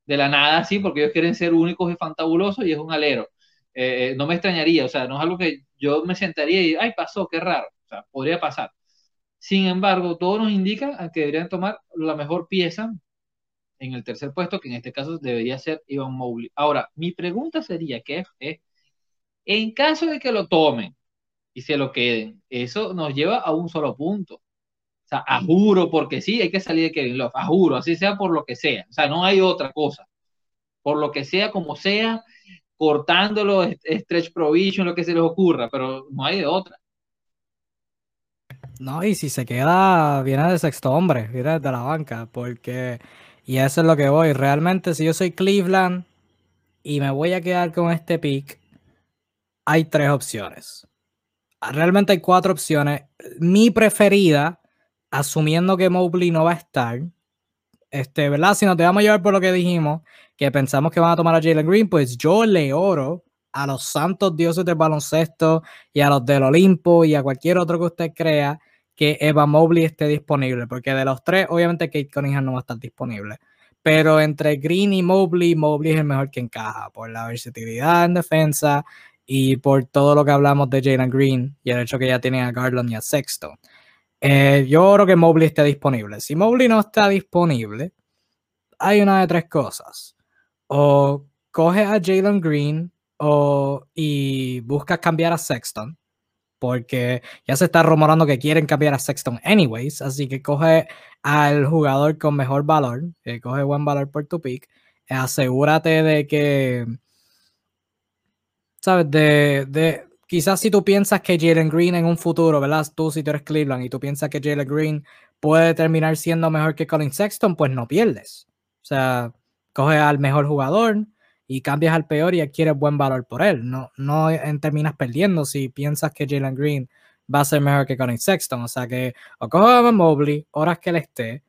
de la nada así, porque ellos quieren ser únicos y fantabulosos y es un alero. Eh, eh, no me extrañaría, o sea, no es algo que yo me sentaría y, ay, pasó, qué raro, o sea, podría pasar. Sin embargo, todo nos indica que deberían tomar la mejor pieza en el tercer puesto, que en este caso debería ser Ivan Mowgli. Ahora, mi pregunta sería que es, en caso de que lo tomen, y se lo queden. Eso nos lleva a un solo punto. O sea, a juro, porque sí, hay que salir de Kevin Love, a así sea por lo que sea. O sea, no hay otra cosa. Por lo que sea, como sea, cortándolo, stretch provision, lo que se les ocurra, pero no hay de otra. No, y si se queda, viene de sexto hombre, viene de la banca, porque, y eso es lo que voy, realmente si yo soy Cleveland y me voy a quedar con este pick, hay tres opciones realmente hay cuatro opciones. Mi preferida, asumiendo que Mobley no va a estar, este, ¿verdad? Si nos dejamos llevar por lo que dijimos, que pensamos que van a tomar a Jalen Green, pues yo le oro a los santos dioses del baloncesto y a los del Olimpo y a cualquier otro que usted crea que Eva Mobley esté disponible, porque de los tres, obviamente Kate Cunningham no va a estar disponible. Pero entre Green y Mobley, Mobley es el mejor que encaja por la versatilidad en defensa y por todo lo que hablamos de Jalen Green y el hecho que ya tienen a Garland y a Sexton. Eh, yo creo que Mobley esté disponible. Si Mobley no está disponible, hay una de tres cosas. O coge a Jalen Green o, y buscas cambiar a Sexton, porque ya se está rumorando que quieren cambiar a Sexton anyways, así que coge al jugador con mejor valor, que coge buen valor por tu pick, asegúrate de que De, de, quizás si tú piensas que Jalen Green en un futuro, ¿verdad? Tú si tú eres Cleveland y tú piensas que Jalen Green puede terminar siendo mejor que Colin Sexton, pues no pierdes. O sea, coge al mejor jugador y cambias al peor y adquieres buen valor por él. No, no terminas perdiendo si piensas que Jalen Green va a ser mejor que Colin Sexton. O sea que o coge a Mobley, horas que él esté,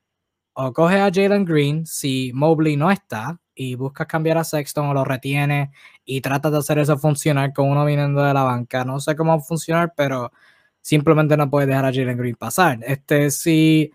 o coge a Jalen Green si Mobley no está y buscas cambiar a Sexton o lo retienes y tratas de hacer eso funcionar con uno viniendo de la banca. No sé cómo va a funcionar, pero simplemente no puedes dejar a Jalen Green pasar. Este, si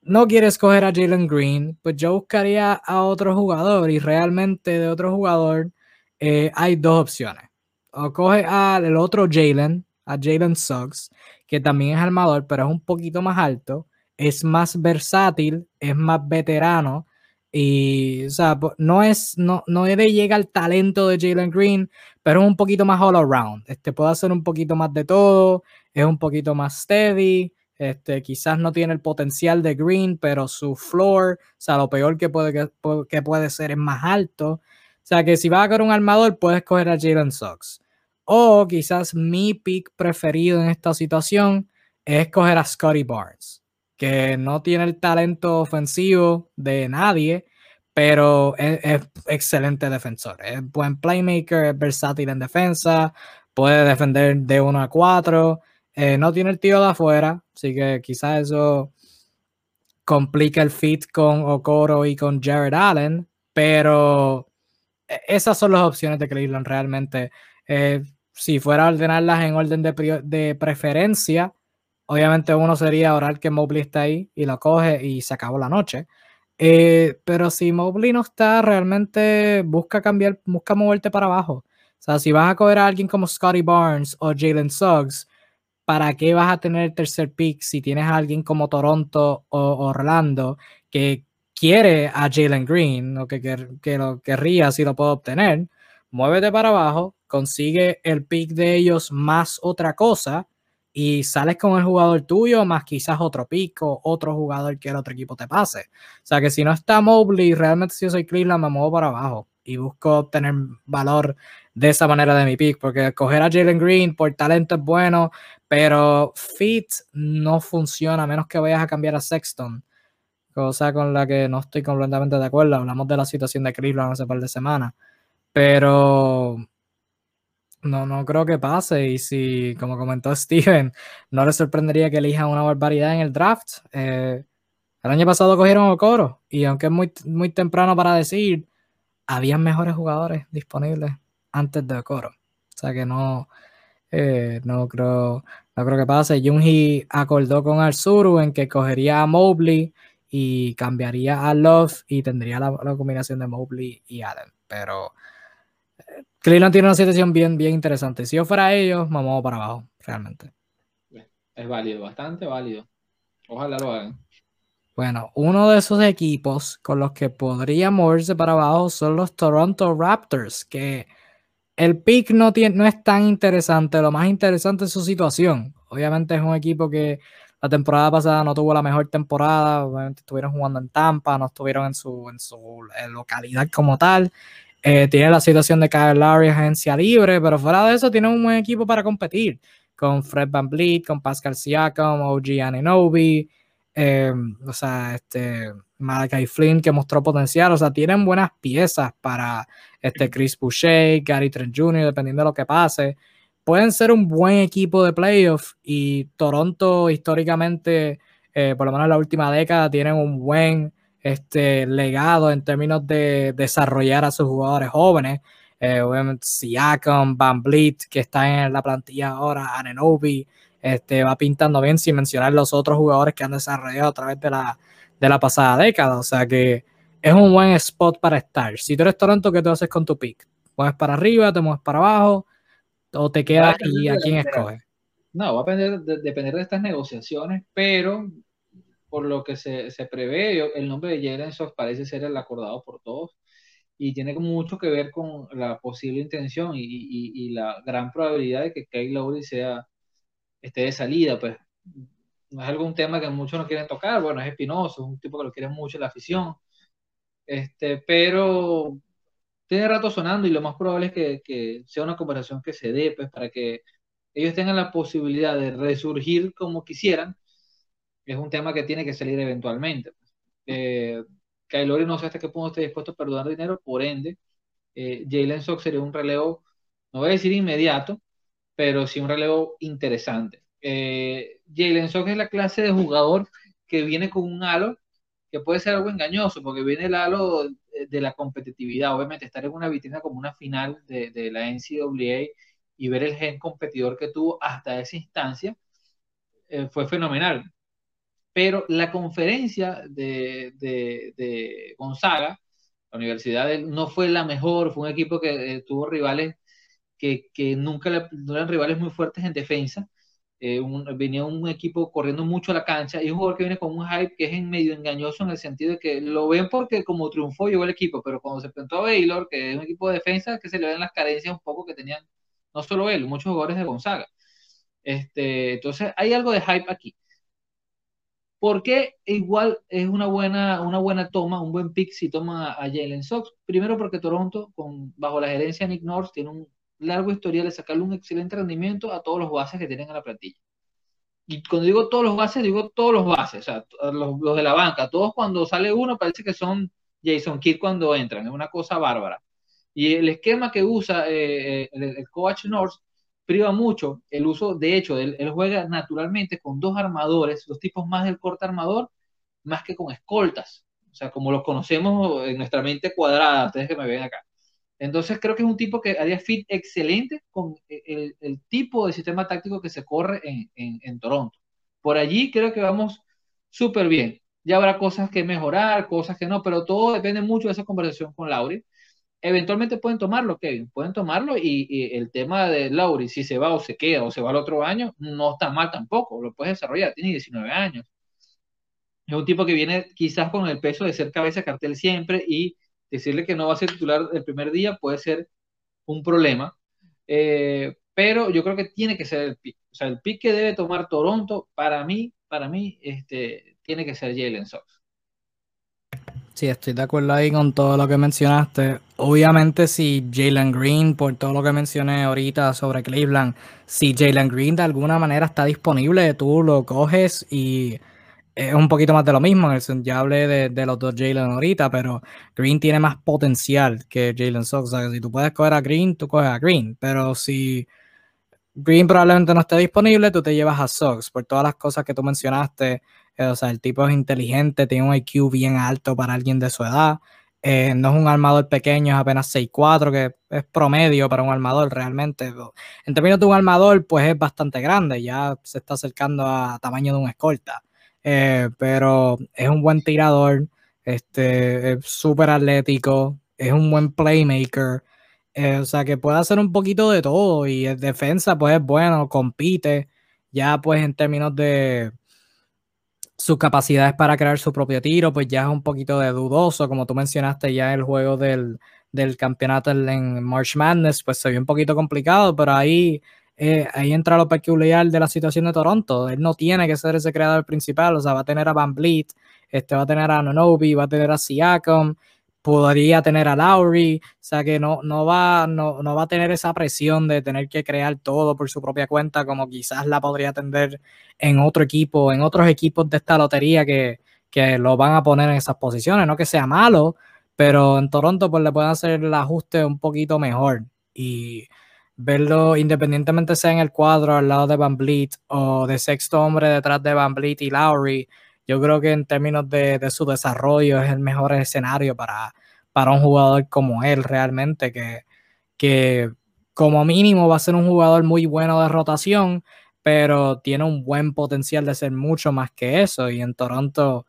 no quieres coger a Jalen Green, pues yo buscaría a otro jugador y realmente de otro jugador eh, hay dos opciones. O coge al otro Jalen, a Jalen Suggs, que también es armador, pero es un poquito más alto, es más versátil, es más veterano. Y, o sea, no es, no, no le llega el talento de Jalen Green, pero es un poquito más all around. Este puede hacer un poquito más de todo, es un poquito más steady. Este, quizás no tiene el potencial de Green, pero su floor, o sea, lo peor que puede, que, puede ser es más alto. O sea, que si vas a coger un armador, puedes coger a Jalen Sox. O quizás mi pick preferido en esta situación es coger a Scotty Barnes, que no tiene el talento ofensivo de nadie, pero es, excelente defensor. Es buen playmaker, es versátil en defensa, puede defender de 1 a 4. Eh, no tiene el tío de afuera, así que quizás eso complica el fit con Okoro y con Jared Allen, pero e, esas son las opciones de Cleveland realmente. Eh, si fuera a ordenarlas en orden de, preferencia, obviamente uno sería orar que Mobley está ahí y lo coge y se acabó la noche. Eh, pero si Mobley no está, realmente busca cambiar, busca moverte para abajo. O sea, si vas a coger a alguien como Scotty Barnes o Jalen Suggs, ¿para qué vas a tener el tercer pick si tienes a alguien como Toronto o Orlando que quiere a Jalen Green o que, que, lo querría si lo puedo obtener? Muévete para abajo, consigue el pick de ellos más otra cosa y sales con el jugador tuyo más quizás otro pick o otro jugador que el otro equipo te pase. O sea que si no está Mobley, realmente si yo soy Cleveland me muevo para abajo y busco obtener valor de esa manera de mi pick, porque coger a Jalen Green por talento es bueno, pero fit no funciona a menos que vayas a cambiar a Sexton, cosa con la que no estoy completamente de acuerdo. Hablamos de la situación de Cleveland hace par de semanas, pero no, no creo que pase. Y si, como comentó [LAUGHS] Steven, no le sorprendería que elijan una barbaridad en el draft. Eh, el año pasado cogieron Okoro y aunque es muy, muy temprano para decir, habían mejores jugadores disponibles antes de Okoro. O sea que no, eh, no, creo, no creo que pase. Junji acordó con Arzuru en que cogería a Mobley y cambiaría a Love y tendría la, combinación de Mobley y Allen. Pero Cleveland tiene una situación bien, bien interesante. Si yo fuera ellos, me muevo para abajo, realmente. Es válido, bastante válido. Ojalá lo hagan. Bueno, uno de esos equipos con los que podría moverse para abajo son los Toronto Raptors, que el pick no, tiene, no es tan interesante, lo más interesante es su situación. Obviamente es un equipo que la temporada pasada no tuvo la mejor temporada, obviamente estuvieron jugando en Tampa, no estuvieron en su, en su localidad como tal. Eh, tiene la situación de Kyle Lowry agencia libre, pero fuera de eso tiene un buen equipo para competir con Fred Van Vliet, con Pascal Siakam, OG Ananobi, eh, o sea, este Malachi Flynn que mostró potencial, o sea, tienen buenas piezas para este Chris Boucher, Gary Trent Jr., dependiendo de lo que pase. Pueden ser un buen equipo de playoff y Toronto históricamente, eh, por lo menos en la última década, tienen un buen este, legado en términos de desarrollar a sus jugadores jóvenes. Eh, obviamente Siakam, Van Vliet, que está en la plantilla ahora, Anenobi, este, va pintando bien sin mencionar los otros jugadores que han desarrollado a través de la, de la pasada década. O sea que es un buen spot para estar. Si tú eres Toronto, ¿qué te haces con tu pick? ¿Mueves para arriba, te mueves para abajo? ¿O te quedas y a quién escoges? No, va a depender de, depender de estas negociaciones, pero por lo que se, se prevé, el nombre de Jalen Sox parece ser el acordado por todos y tiene mucho que ver con la posible intención y, y, y la gran probabilidad de que Kyle Lowry sea esté de salida, pues. No es algún tema que muchos no quieren tocar, bueno, es espinoso, es un tipo que lo quiere mucho la afición, este, pero tiene rato sonando y lo más probable es que, que, sea una conversación que se dé, pues para que ellos tengan la posibilidad de resurgir como quisieran, es un tema que tiene que salir eventualmente. Eh, no sé hasta qué punto esté dispuesto a perdonar dinero, por ende, eh, Jalen Sox sería un relevo, no voy a decir inmediato, pero sí un relevo interesante. Eh, Jalen Sox es la clase de jugador que viene con un halo que puede ser algo engañoso, porque viene el halo de la competitividad. Obviamente, estar en una vitrina como una final de, de la NCAA y ver el gen competidor que tuvo hasta esa instancia eh, fue fenomenal. Pero la conferencia de, de, Gonzaga La universidad no fue la mejor, fue un equipo que eh, tuvo rivales que, que nunca no eran rivales muy fuertes en defensa. Eh, venía un equipo corriendo mucho a la cancha y un jugador que viene con un hype que es medio engañoso en el sentido de que lo ven porque como triunfó llegó el equipo, pero cuando se enfrentó a Baylor, que es un equipo de defensa, que se le ven las carencias un poco que tenían no solo él, muchos jugadores de Gonzaga. Este, entonces hay algo de hype aquí. Porque igual es una buena, una buena toma, un buen pick si toma a Jalen Sox. Primero porque Toronto, con, bajo la gerencia de Nick North, tiene un largo historial de sacarle un excelente rendimiento a todos los bases que tienen en la plantilla. Y cuando digo todos los bases, digo todos los bases, o sea, los, los de la banca. Todos cuando sale uno parece que son Jason Kidd cuando entran. Es una cosa bárbara. Y el esquema que usa eh, eh, el, coach North priva mucho el uso, de hecho, él, juega naturalmente con dos armadores, los tipos más del corte armador, más que con escoltas. O sea, como los conocemos en nuestra mente cuadrada, ustedes que me ven acá. Entonces creo que es un tipo que haría fit excelente con el, tipo de sistema táctico que se corre en, en Toronto. Por allí creo que vamos súper bien. Ya habrá cosas que mejorar, cosas que no, pero todo depende mucho de esa conversación con Laurie eventualmente pueden tomarlo, Kevin, pueden tomarlo y, el tema de Lauri, si se va o se queda o se va el otro año, no está mal tampoco, lo puedes desarrollar, tiene 19 años. Es un tipo que viene quizás con el peso de ser cabeza cartel siempre y decirle que no va a ser titular el primer día puede ser un problema, eh, pero yo creo que tiene que ser el pick. O sea, el pick que debe tomar Toronto, para mí, para mí, este, tiene que ser Jalen Sox. Sí, estoy de acuerdo ahí con todo lo que mencionaste. Obviamente, si Jalen Green, por todo lo que mencioné ahorita sobre Cleveland, si Jalen Green de alguna manera está disponible, tú lo coges y es un poquito más de lo mismo. Ya hablé de, los dos Jalen ahorita, pero Green tiene más potencial que Jalen Sox. O sea, si tú puedes coger a Green, tú coges a Green. Pero si Green probablemente no esté disponible, tú te llevas a Sox por todas las cosas que tú mencionaste o sea, el tipo es inteligente, tiene un IQ bien alto para alguien de su edad. Eh, no es un armador pequeño, es apenas 6'4, que es promedio para un armador realmente. En términos de un armador, pues es bastante grande, ya se está acercando a tamaño de un escolta. Eh, pero es un buen tirador, este, es súper atlético, es un buen playmaker. o sea, que puede hacer un poquito de todo y en defensa, pues es bueno, compite. Ya, pues en términos de, sus capacidades para crear su propio tiro, pues ya es un poquito de dudoso, como tú mencionaste ya el juego del, campeonato en March Madness, pues se vio un poquito complicado, pero ahí, eh, ahí entra lo peculiar de la situación de Toronto. Él no tiene que ser ese creador principal, o sea, va a tener a Van Vliet, este, va a tener a Nonobi, va a tener a Siakam, podría tener a Lowry, o sea que no, no, va, no, no, va a tener esa presión de tener que crear todo por su propia cuenta, como quizás la podría tener en otro equipo, en otros equipos de esta lotería que, que lo van a poner en esas posiciones. No que sea malo, pero en Toronto pues le pueden hacer el ajuste un poquito mejor y verlo independientemente sea en el cuadro al lado de Van Vliet o de sexto hombre detrás de Van Vliet y Lowry yo creo que en términos de, su desarrollo es el mejor escenario para, para un jugador como él realmente, que, que como mínimo va a ser un jugador muy bueno de rotación, pero tiene un buen potencial de ser mucho más que eso. Y en Toronto,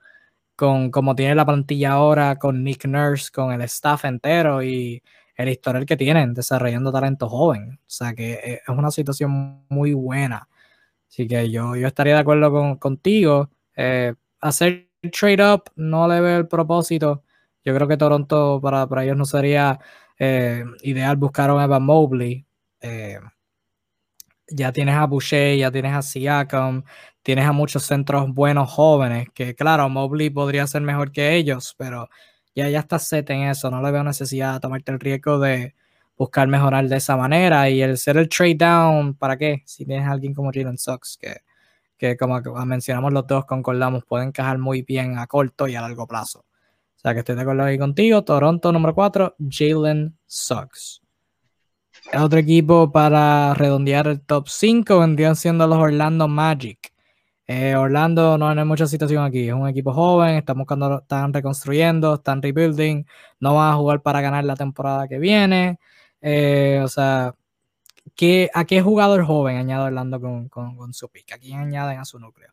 con como tiene la plantilla ahora, con Nick Nurse, con el staff entero y el historial que tienen desarrollando talento joven. O sea que eh, es una situación muy buena. Así que yo, yo estaría de acuerdo con, contigo. Eh, hacer trade up no le veo el propósito. Yo creo que Toronto para, para ellos no sería eh, ideal buscar a Evan Mobley. Eh, ya tienes a Boucher, ya tienes a Siakam, tienes a muchos centros buenos jóvenes, que claro, Mobley podría ser mejor que ellos, pero ya, ya está set en eso, no le veo necesidad de tomarte el riesgo de buscar mejorar de esa manera y el ser el trade down, ¿para qué? Si tienes a alguien como Jalen Sox que que como mencionamos los dos, concordamos, pueden encajar muy bien a corto y a largo plazo. O sea que estoy de acuerdo ahí contigo. Toronto número 4, Jalen Suggs. Otro equipo para redondear el top 5 vendrían siendo los Orlando Magic. Eh, Orlando no hay mucha situación aquí. Es un equipo joven, están buscando, están reconstruyendo, están rebuilding. No van a jugar para ganar la temporada que viene. Eh, o sea, ¿A qué jugador joven añade Orlando con, con, su pick? ¿A quién añaden a su núcleo?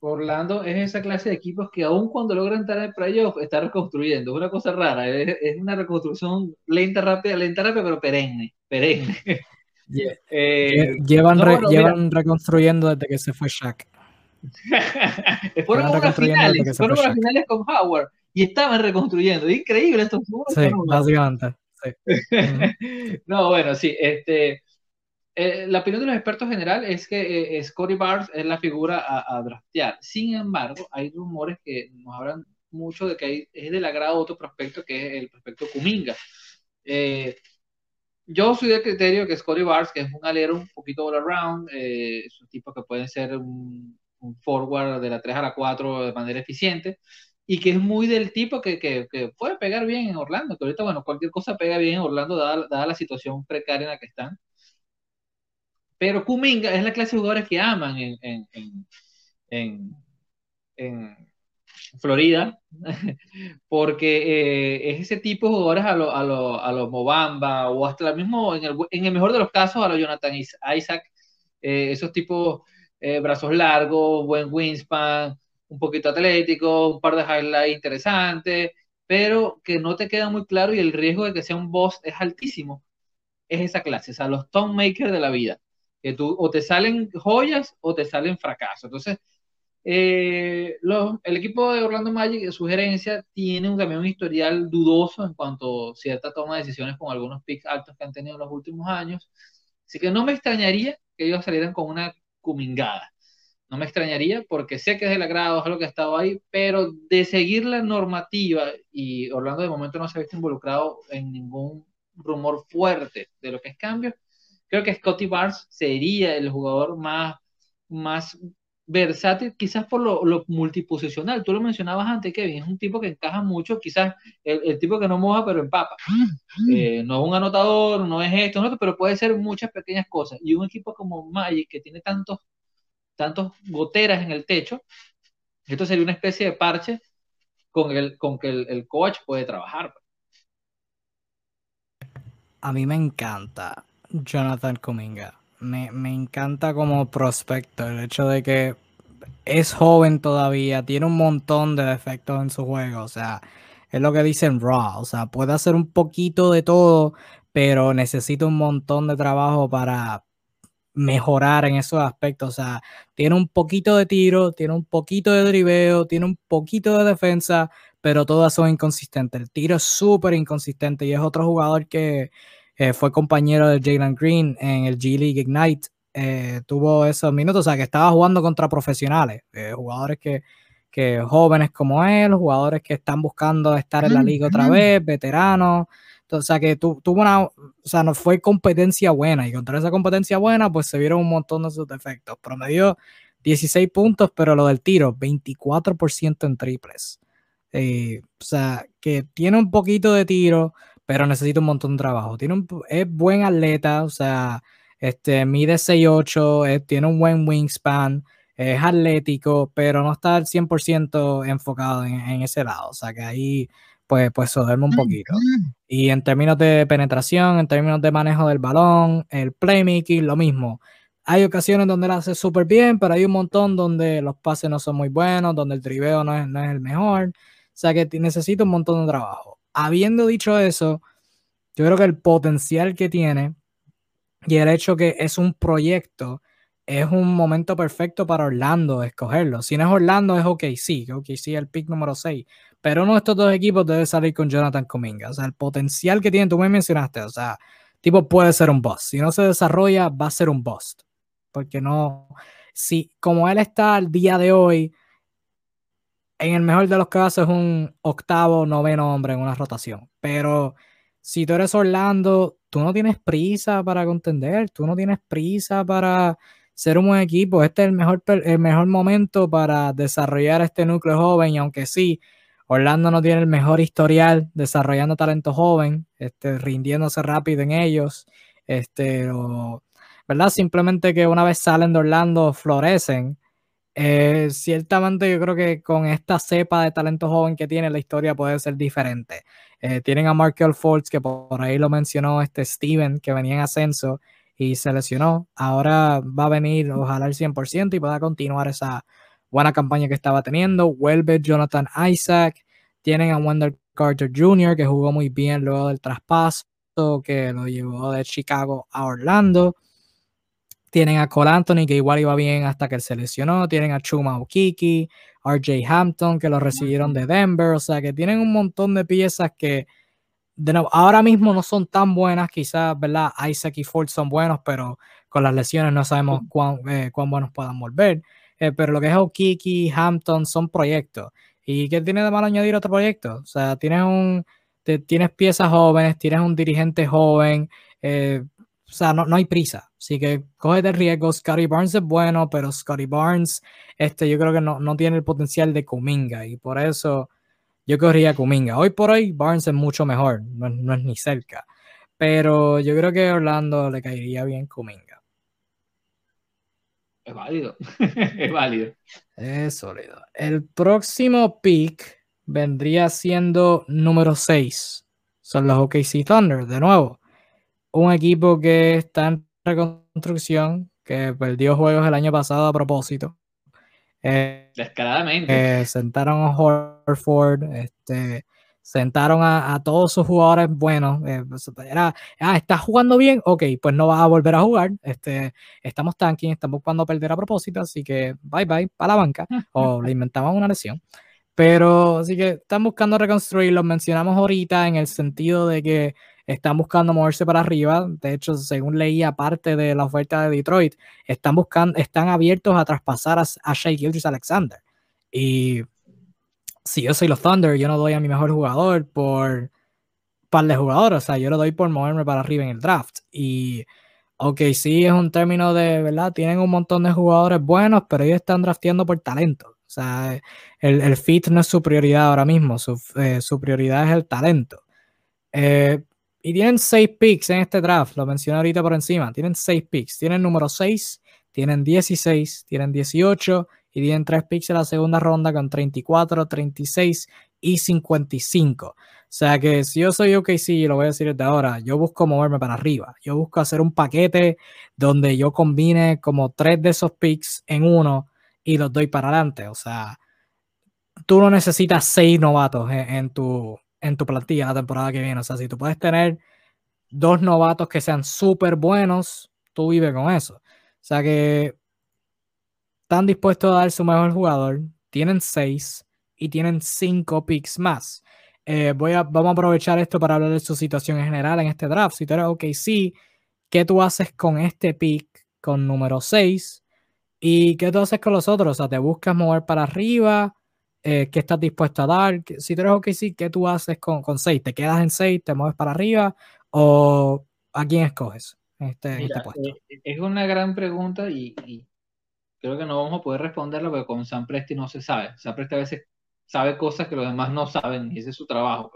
Orlando es esa clase de equipos que aún cuando logran entrar en el playoff está reconstruyendo. Es una cosa rara, es, una reconstrucción lenta, rápida, lenta, rápida, pero perenne, perenne. [LAUGHS] [LAUGHS] Eh, llevan, llevan reconstruyendo desde que se fue Shaq. [LAUGHS] fueron unas finales, fueron unas finales con Howard y estaban reconstruyendo. Es increíble esto. Sí, básicamente. no, bueno, sí, este eh, la opinión de los expertos general es que eh, eh, Scotty Barnes es la figura a, draftear. Sin embargo, hay rumores que nos hablan mucho de que es del agrado otro prospecto que es el prospecto Kuminga. yo soy del criterio que Scotty Barnes, que es un alero un poquito all around, es un tipo que puede ser un, forward de la 3 a la 4 de manera eficiente y que es muy del tipo que, que, puede pegar bien en Orlando, que ahorita, bueno, cualquier cosa pega bien en Orlando dada, dada la situación precaria en la que están. Pero Kuminga es la clase de jugadores que aman en, Florida, [LAUGHS] porque eh, es ese tipo de jugadores a los a lo, a Mobamba o hasta el mismo, en el, en el mejor de los casos, a los Jonathan Isaac, eh, esos tipos eh, brazos largos, buen wingspan, un poquito atlético, un par de highlights interesantes, pero que no te queda muy claro y el riesgo de que sea un boss es altísimo. Es esa clase, o sea, los tone makers de la vida que tú o te salen joyas o te salen fracasos. Entonces, eh, el equipo de Orlando Magic, su gerencia, tiene un, también un historial dudoso en cuanto a cierta toma de decisiones con algunos picks altos que han tenido en los últimos años. Así que no me extrañaría que ellos salieran con una cumingada. No me extrañaría porque sé que es del agrado, es lo que ha estado ahí, pero de seguir la normativa, y Orlando de momento no se ha visto involucrado en ningún rumor fuerte de lo que es cambio, Creo que Scotty Barnes sería el jugador más, más versátil, quizás por lo, lo, multiposicional. Tú lo mencionabas antes, Kevin, es un tipo que encaja mucho, quizás el, tipo que no moja pero empapa. Eh, no es un anotador, no es esto, no, pero puede ser muchas pequeñas cosas. Y un equipo como Magic, que tiene tantos, tantos goteras en el techo, esto sería una especie de parche con el con que el, el coach puede trabajar. A mí me encanta Jonathan Kuminga. Me, encanta como prospecto el hecho de que es joven todavía, tiene un montón de defectos en su juego, o sea, es lo que dicen Raw, o sea, puede hacer un poquito de todo, pero necesita un montón de trabajo para mejorar en esos aspectos, o sea, tiene un poquito de tiro, tiene un poquito de driveo, tiene un poquito de defensa, pero todas son inconsistentes. El tiro es súper inconsistente y es otro jugador que eh, fue compañero de Jalen Green en el G League Ignite. Eh, tuvo esos minutos, o sea, que estaba jugando contra profesionales, eh, jugadores que, que, jóvenes como él, jugadores que están buscando estar en la liga otra vez, veteranos. o sea, que tuvo una, o sea, no fue competencia buena y contra esa competencia buena, pues se vieron un montón de sus defectos. Promedió 16 puntos, pero lo del tiro, 24% en triples. o sea, que tiene un poquito de tiro, pero necesita un montón de trabajo. Tiene un, es buen atleta, o sea, este, mide 6'8, tiene un buen wingspan, es atlético, pero no está al 100% enfocado en, ese lado. O sea, que ahí pues, pues duerme un poquito. Y en términos de penetración, en términos de manejo del balón, el playmaking, lo mismo. Hay ocasiones donde lo hace súper bien, pero hay un montón donde los pases no son muy buenos, donde el tribeo no es, no es el mejor. O sea que necesita un montón de trabajo habiendo dicho eso, yo creo que el potencial que tiene y el hecho que es un proyecto es un momento perfecto para Orlando escogerlo. Si no es Orlando, es OKC, OKC el pick número 6. Pero uno de estos dos equipos debe salir con Jonathan Cominga. O sea, el potencial que tiene, tú me mencionaste, o sea, tipo puede ser un boss. Si no se desarrolla, va a ser un bust. Porque no, si como él está al día de hoy, en el mejor de los casos es un octavo, noveno hombre en una rotación. Pero si tú eres Orlando, tú no tienes prisa para contender, tú no tienes prisa para ser un buen equipo. Este es el mejor, el mejor momento para desarrollar este núcleo joven. Y aunque sí, Orlando no tiene el mejor historial desarrollando talento joven, este, rindiéndose rápido en ellos. Este, ¿verdad? Simplemente que una vez salen de Orlando florecen eh, ciertamente yo creo que con esta cepa de talento joven que tiene la historia puede ser diferente. Eh, tienen a Markel Fultz, que por ahí lo mencionó este Steven, que venía en ascenso y se lesionó. Ahora va a venir, ojalá al 100% y pueda continuar esa buena campaña que estaba teniendo. Vuelve Jonathan Isaac. Tienen a Wendell Carter Jr., que jugó muy bien luego del traspaso, que lo llevó de Chicago a Orlando. Tienen a Cole Anthony, que igual iba bien hasta que él se lesionó. Tienen a Chuma Okiki, RJ Hampton, que lo recibieron de Denver. O sea, que tienen un montón de piezas que, de nuevo, ahora mismo no son tan buenas. Quizás, ¿verdad? Isaac y Ford son buenos, pero con las lesiones no sabemos cuán, eh, cuán buenos puedan volver. Eh, pero lo que es Okiki, Hampton, son proyectos. ¿Y qué tiene de malo añadir otro proyecto? O sea, tienes un tienes piezas jóvenes, tienes un dirigente joven, eh, o sea, no, no, hay prisa. Así que coge de riesgo. Scotty Barnes es bueno, pero Scotty Barnes, este, yo creo que no, no tiene el potencial de Kuminga y por eso yo corría Kuminga. Hoy por hoy, Barnes es mucho mejor, no, no es ni cerca. Pero yo creo que Orlando le caería bien Kuminga. Es válido, [LAUGHS] es válido. Es sólido. El próximo pick vendría siendo número 6. Son los OKC Thunder, de nuevo. Un equipo que está en reconstrucción, que perdió juegos el año pasado a propósito. Eh, Descaradamente. Eh, sentaron a Horford, este, sentaron a, todos sus jugadores buenos. Eh, pues, era, ah, ¿estás jugando bien? Ok, pues no vas a volver a jugar. Este, estamos tanking, estamos buscando perder a propósito, así que bye bye, para la banca. [LAUGHS] o le inventaban una lesión. Pero así que están buscando reconstruir, lo mencionamos ahorita en el sentido de que están buscando moverse para arriba. De hecho, según leía parte de la oferta de Detroit, están buscando, están abiertos a traspasar a, a Shea Gilders Alexander. Y si yo soy los Thunder, yo no doy a mi mejor jugador por par de jugadores, o sea, yo lo doy por moverme para arriba en el draft. Y ok, sí es un término de, ¿verdad? Tienen un montón de jugadores buenos, pero ellos están drafteando por talento. O sea, el, el fit no es su prioridad ahora mismo, su, eh, su prioridad es el talento. Eh, y tienen seis picks en este draft, lo mencioné ahorita por encima. Tienen seis picks. Tienen número 6, tienen 16, tienen 18 y tienen tres picks en la segunda ronda con 34, 36 y 55. O sea que si yo soy OKC, y lo voy a decir desde ahora, yo busco moverme para arriba. Yo busco hacer un paquete donde yo combine como tres de esos picks en uno y los doy para adelante. O sea, tú no necesitas seis novatos en tu, en tu plantilla la temporada que viene. O sea, si tú puedes tener dos novatos que sean súper buenos, tú vives con eso. O sea que están dispuestos a dar su mejor jugador, tienen seis y tienen cinco picks más. Eh, voy a, vamos a aprovechar esto para hablar de su situación en general en este draft. Si tú eres ok, sí, ¿qué tú haces con este pick con número 6? ¿Y qué tú haces con los otros? O sea, ¿te buscas mover para arriba? Eh, qué estás dispuesto a dar. Si tú eres ok, sí, ¿qué tú haces con, con 6? ¿Te quedas en 6, te mueves para arriba o a quién escoges? Este, este eh, es una gran pregunta y, creo que no vamos a poder responderla porque con Sam Presti no se sabe. Sam Presti a veces sabe cosas que los demás no saben y ese es su trabajo.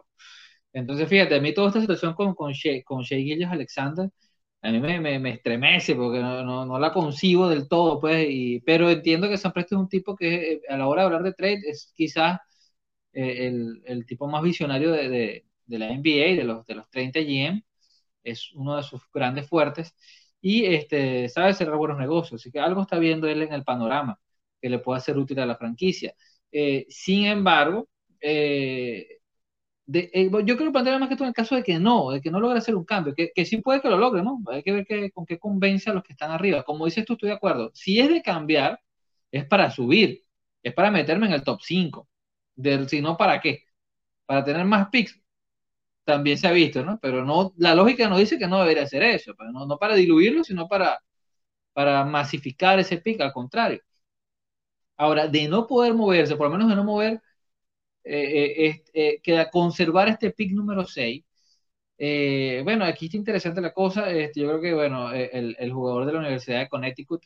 Entonces, fíjate, a mí toda esta situación con, con, Shea, con Shea Alexander a mí me, me, me estremece porque no, no, no, la concibo del todo, pues, y, pero entiendo que San Presto es un tipo que eh, a la hora de hablar de trade es quizás eh, el, el, tipo más visionario de, de, de, la NBA, de los, de los 30 GM, es uno de sus grandes fuertes, y este, sabe cerrar buenos negocios, así que algo está viendo él en el panorama que le pueda ser útil a la franquicia. Eh, sin embargo, eh, eh, yo creo plantear más que todo en el caso de que no, de que no logre hacer un cambio, que, que sí puede que lo logre, ¿no? Hay que ver que, con qué convence a los que están arriba. Como dices tú, estoy de acuerdo. Si es de cambiar, es para subir, es para meterme en el top 5. si no, ¿para qué? Para tener más picks. También se ha visto, ¿no? Pero no, la lógica no dice que no debería hacer eso, pero no, no para diluirlo, sino para, para masificar ese pick, al contrario. Ahora, de no poder moverse, por lo menos de no mover eh, eh, eh, conservar este pick número 6. bueno, aquí está interesante la cosa. Este, yo creo que, bueno, el, el, jugador de la Universidad de Connecticut,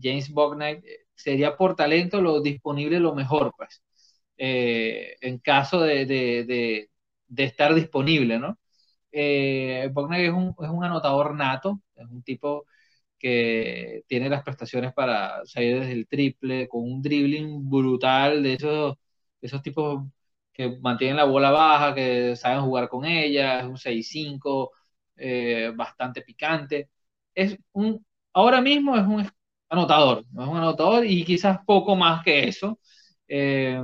James Bognight, sería por talento lo disponible lo mejor, pues, en caso de, de, de, estar disponible, ¿no? Bognight es un, es un anotador nato, es un tipo que tiene las prestaciones para salir desde el triple, con un dribbling brutal de esos esos tipos que mantienen la bola baja, que saben jugar con ella, es un 6-5, eh, bastante picante. Es un, ahora mismo es un anotador, no es un anotador y quizás poco más que eso. Eh,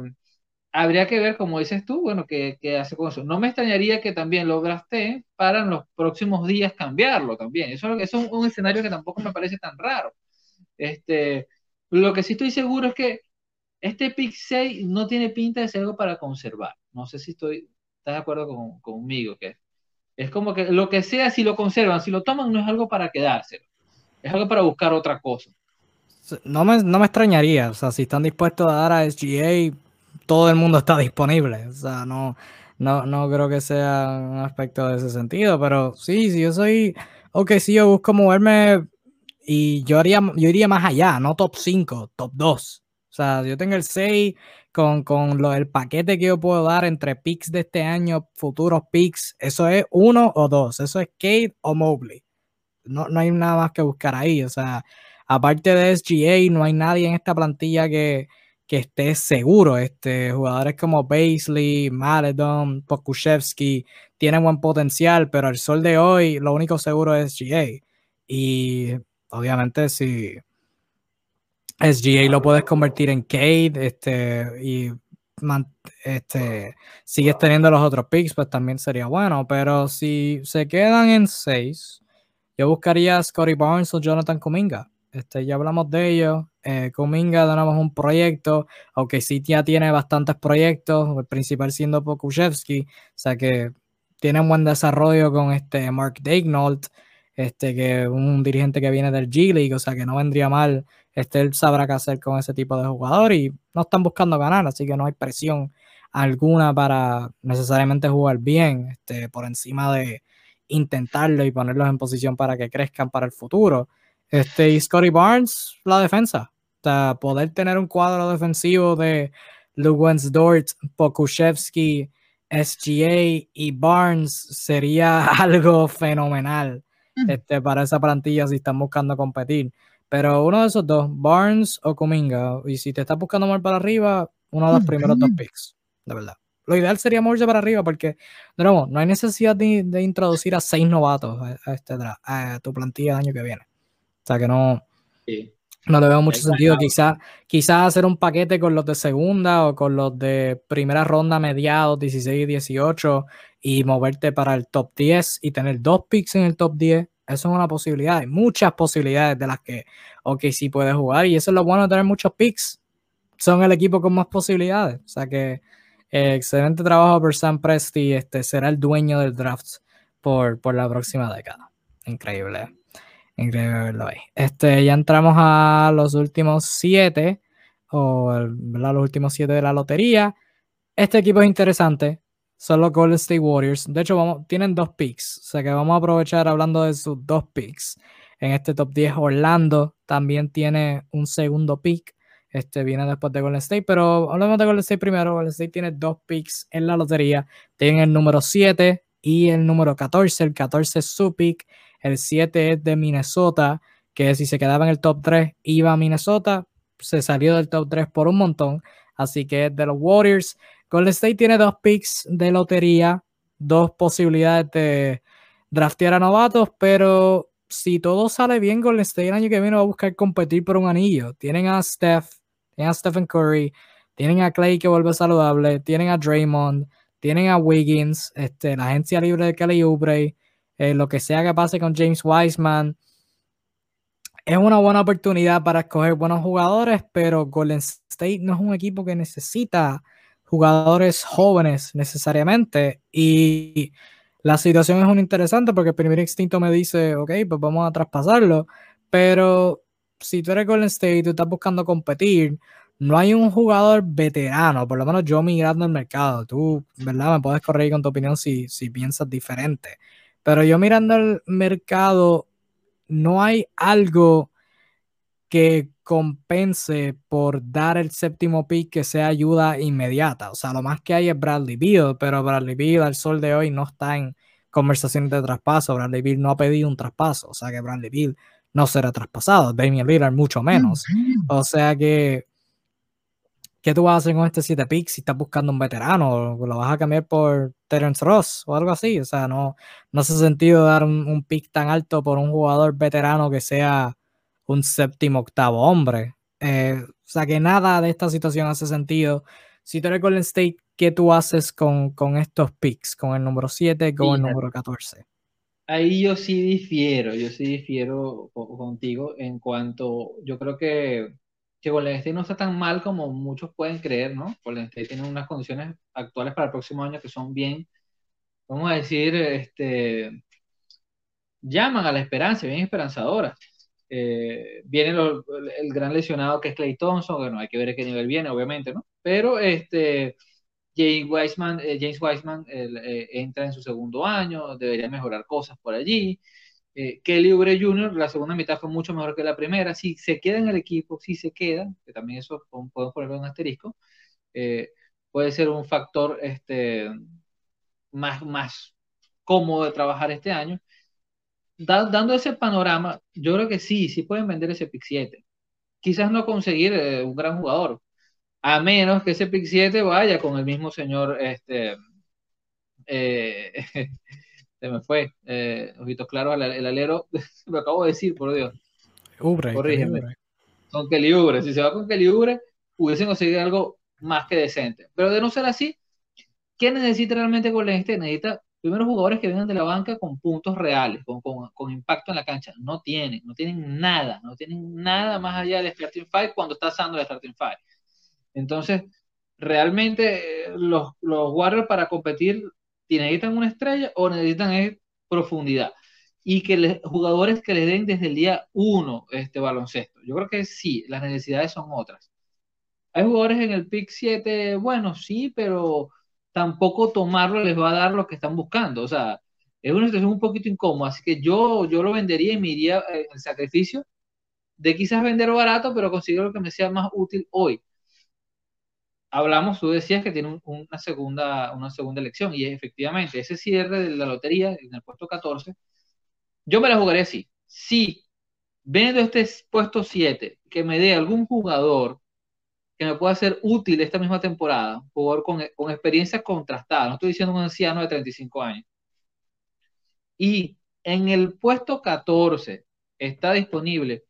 habría que ver, como dices tú, bueno, qué, hace con eso. No me extrañaría que también lo drafté para en los próximos días cambiarlo también. Eso, eso es un, escenario que tampoco me parece tan raro. Este, lo que sí estoy seguro es que este pick 6 no tiene pinta de ser algo para conservar. No sé si estoy, estás de acuerdo con, conmigo, que es como que lo que sea, si lo conservan, si lo toman, no es algo para quedárselo. Es algo para buscar otra cosa. No me, no me extrañaría, o sea, si están dispuestos a dar a SGA todo el mundo está disponible. O sea, no, no, no creo que sea un aspecto de ese sentido, pero sí, si yo soy, ok, si yo busco moverme y yo, haría, yo iría más allá, no top 5, top 2. O sea, yo tengo el 6 con, con el paquete que yo puedo dar entre picks de este año, futuros picks, eso es uno o dos, eso es Kate o Mobley. No, no hay nada más que buscar ahí. O sea, aparte de SGA, no hay nadie en esta plantilla que, que esté seguro. Este, jugadores como Baisley, Maledon, Pokushevsky tienen buen potencial, pero al sol de hoy lo único seguro es SGA. Y obviamente si SGA lo puedes convertir en Cade este, y este, sigues teniendo los otros picks, pues también sería bueno. Pero si se quedan en 6, yo buscaría a Scotty Barnes o Jonathan Kuminga. Este, ya hablamos de ello. Eh, Kuminga tenemos un proyecto, aunque sí ya tiene bastantes proyectos, el principal siendo Pokushevsky, o sea que tiene un buen desarrollo con este Mark Daignault, este, que un dirigente que viene del G League, o sea que no vendría mal, este, él sabrá qué hacer con ese tipo de jugador y no están buscando ganar, así que no hay presión alguna para necesariamente jugar bien, este, por encima de intentarlo y ponerlos en posición para que crezcan para el futuro. Este, y Scotty Barnes, la defensa. O poder tener un cuadro defensivo de Dort, Pokushevsky, SGA y Barnes sería [LAUGHS] algo fenomenal este, para esa plantilla si están buscando competir. Pero uno de esos dos, Barnes o Kuminga, y si te estás buscando mover para arriba, uno de los primeros dos picks, de verdad. Lo ideal sería moverse para arriba porque, de nuevo, no hay necesidad de, introducir a seis novatos a, este, a tu plantilla el año que viene. O sea que no, no le veo mucho sentido. Quizás quizá hacer un paquete con los de segunda o con los de primera ronda, mediados, 16 y 18, y moverte para el top 10 y tener dos picks en el top 10. Eso es una posibilidad. Hay muchas posibilidades de las que, ok, sí puedes jugar. Y eso es lo bueno de tener muchos picks. Son el equipo con más posibilidades. O sea que eh, excelente trabajo por Sam Presti. Este será el dueño del draft por, por la próxima década. Increíble. Increíble verlo ahí. Este, ya entramos a los últimos siete, o los últimos siete de la lotería. Este equipo es interesante. Son los Golden State Warriors. De hecho, vamos, tienen dos picks. O sea que vamos a aprovechar hablando de sus dos picks. En este top 10, Orlando también tiene un segundo pick. Este viene después de Golden State. Pero hablemos de Golden State primero. Golden State tiene dos picks en la lotería. Tienen el número 7 y el número 14. El 14 es su pick. El 7 es de Minnesota, que si se quedaba en el top 3 iba a Minnesota. Se salió del top 3 por un montón. Así que es de los Warriors. Golden State tiene dos picks de lotería, dos posibilidades de draftear a novatos, pero si todo sale bien, Golden State el año que viene va a buscar competir por un anillo. Tienen a Steph, tienen a Stephen Curry, tienen a Clay que vuelve saludable, tienen a Draymond, tienen a Wiggins, este, la agencia libre de Kelly Oubre, eh, lo que sea que pase con James Wiseman. Es una buena oportunidad para escoger buenos jugadores, pero Golden State no es un equipo que necesita jugadores jóvenes necesariamente. Y la situación es un interesante porque el primer instinto me dice, ok, pues vamos a traspasarlo. Pero si tú eres Golden State y tú estás buscando competir, no hay un jugador veterano, por lo menos yo migrando el mercado. Tú, ¿verdad? Me puedes corregir con tu opinión si, si piensas diferente. Pero yo mirando el mercado, no hay algo que compense por dar el séptimo pick que sea ayuda inmediata. O sea, lo más que hay es Bradley Beal, pero Bradley Beal al sol de hoy no está en conversaciones de traspaso. Bradley Beal no ha pedido un traspaso, o sea que Bradley Beal no será traspasado. Damian Lillard mucho menos. O sea que ¿qué tú vas a hacer con este 7 picks si estás buscando un veterano? ¿Lo vas a cambiar por Terence Ross o algo así? O sea, no, no hace sentido dar un, pick tan alto por un jugador veterano que sea un séptimo, octavo hombre. Eh, o sea que nada de esta situación hace sentido. Si tú eres Golden State, ¿qué tú haces con, con estos picks? Con el número 7, con el número 14. Ahí yo sí difiero, yo sí difiero contigo en cuanto, yo creo que, que Golden State no está tan mal como muchos pueden creer, ¿no? Golden State tiene unas condiciones actuales para el próximo año que son bien, vamos a decir, este, llaman a la esperanza, bien esperanzadoras. Eh, viene el gran lesionado que es Clay Thompson, bueno, hay que ver a qué nivel viene, obviamente, ¿no? Pero este, James Wiseman, eh, James Wiseman eh, entra en su segundo año, debería mejorar cosas por allí. Kelly Oubre Jr., la segunda mitad fue mucho mejor que la primera. Si se queda en el equipo, si se queda, que también eso podemos ponerlo en asterisco, puede ser un factor este, más, más cómodo de trabajar este año dando ese panorama, yo creo que sí, sí pueden vender ese pick 7. Quizás no conseguir eh, un gran jugador, a menos que ese pick 7 vaya con el mismo señor, este, eh, [LAUGHS] se me fue, eh, ojitos claros, el, alero, [LAUGHS] lo acabo de decir, por Dios. Ubre, Corrígeme. Con Kelly Ubre, si se va con Kelly Ubre, hubiesen conseguido algo más que decente. Pero de no ser así, ¿qué necesita realmente Golden State? Necesita primeros jugadores que vengan de la banca con puntos reales, con, con, impacto en la cancha. No tienen, no tienen nada, no tienen nada más allá del starting five cuando está usando el starting five. Entonces, realmente eh, los, los Warriors para competir necesitan una estrella o necesitan profundidad. Y que les, jugadores que les den desde el día uno este baloncesto. Yo creo que sí, las necesidades son otras. Hay jugadores en el pick 7, bueno, sí, pero tampoco tomarlo les va a dar lo que están buscando. O sea, es una situación un poquito incómoda. Así que yo, yo lo vendería y me iría el sacrificio de quizás vender barato, pero conseguir lo que me sea más útil hoy. Hablamos, tú decías que tiene una, segunda, una segunda elección y efectivamente ese cierre de la lotería en el puesto 14, yo me la jugaría así. Si vendo este puesto 7, que me dé algún jugador que me pueda ser útil esta misma temporada, jugador con, con experiencia contrastada, no estoy diciendo un anciano de 35 años. Y en el puesto 14 está disponible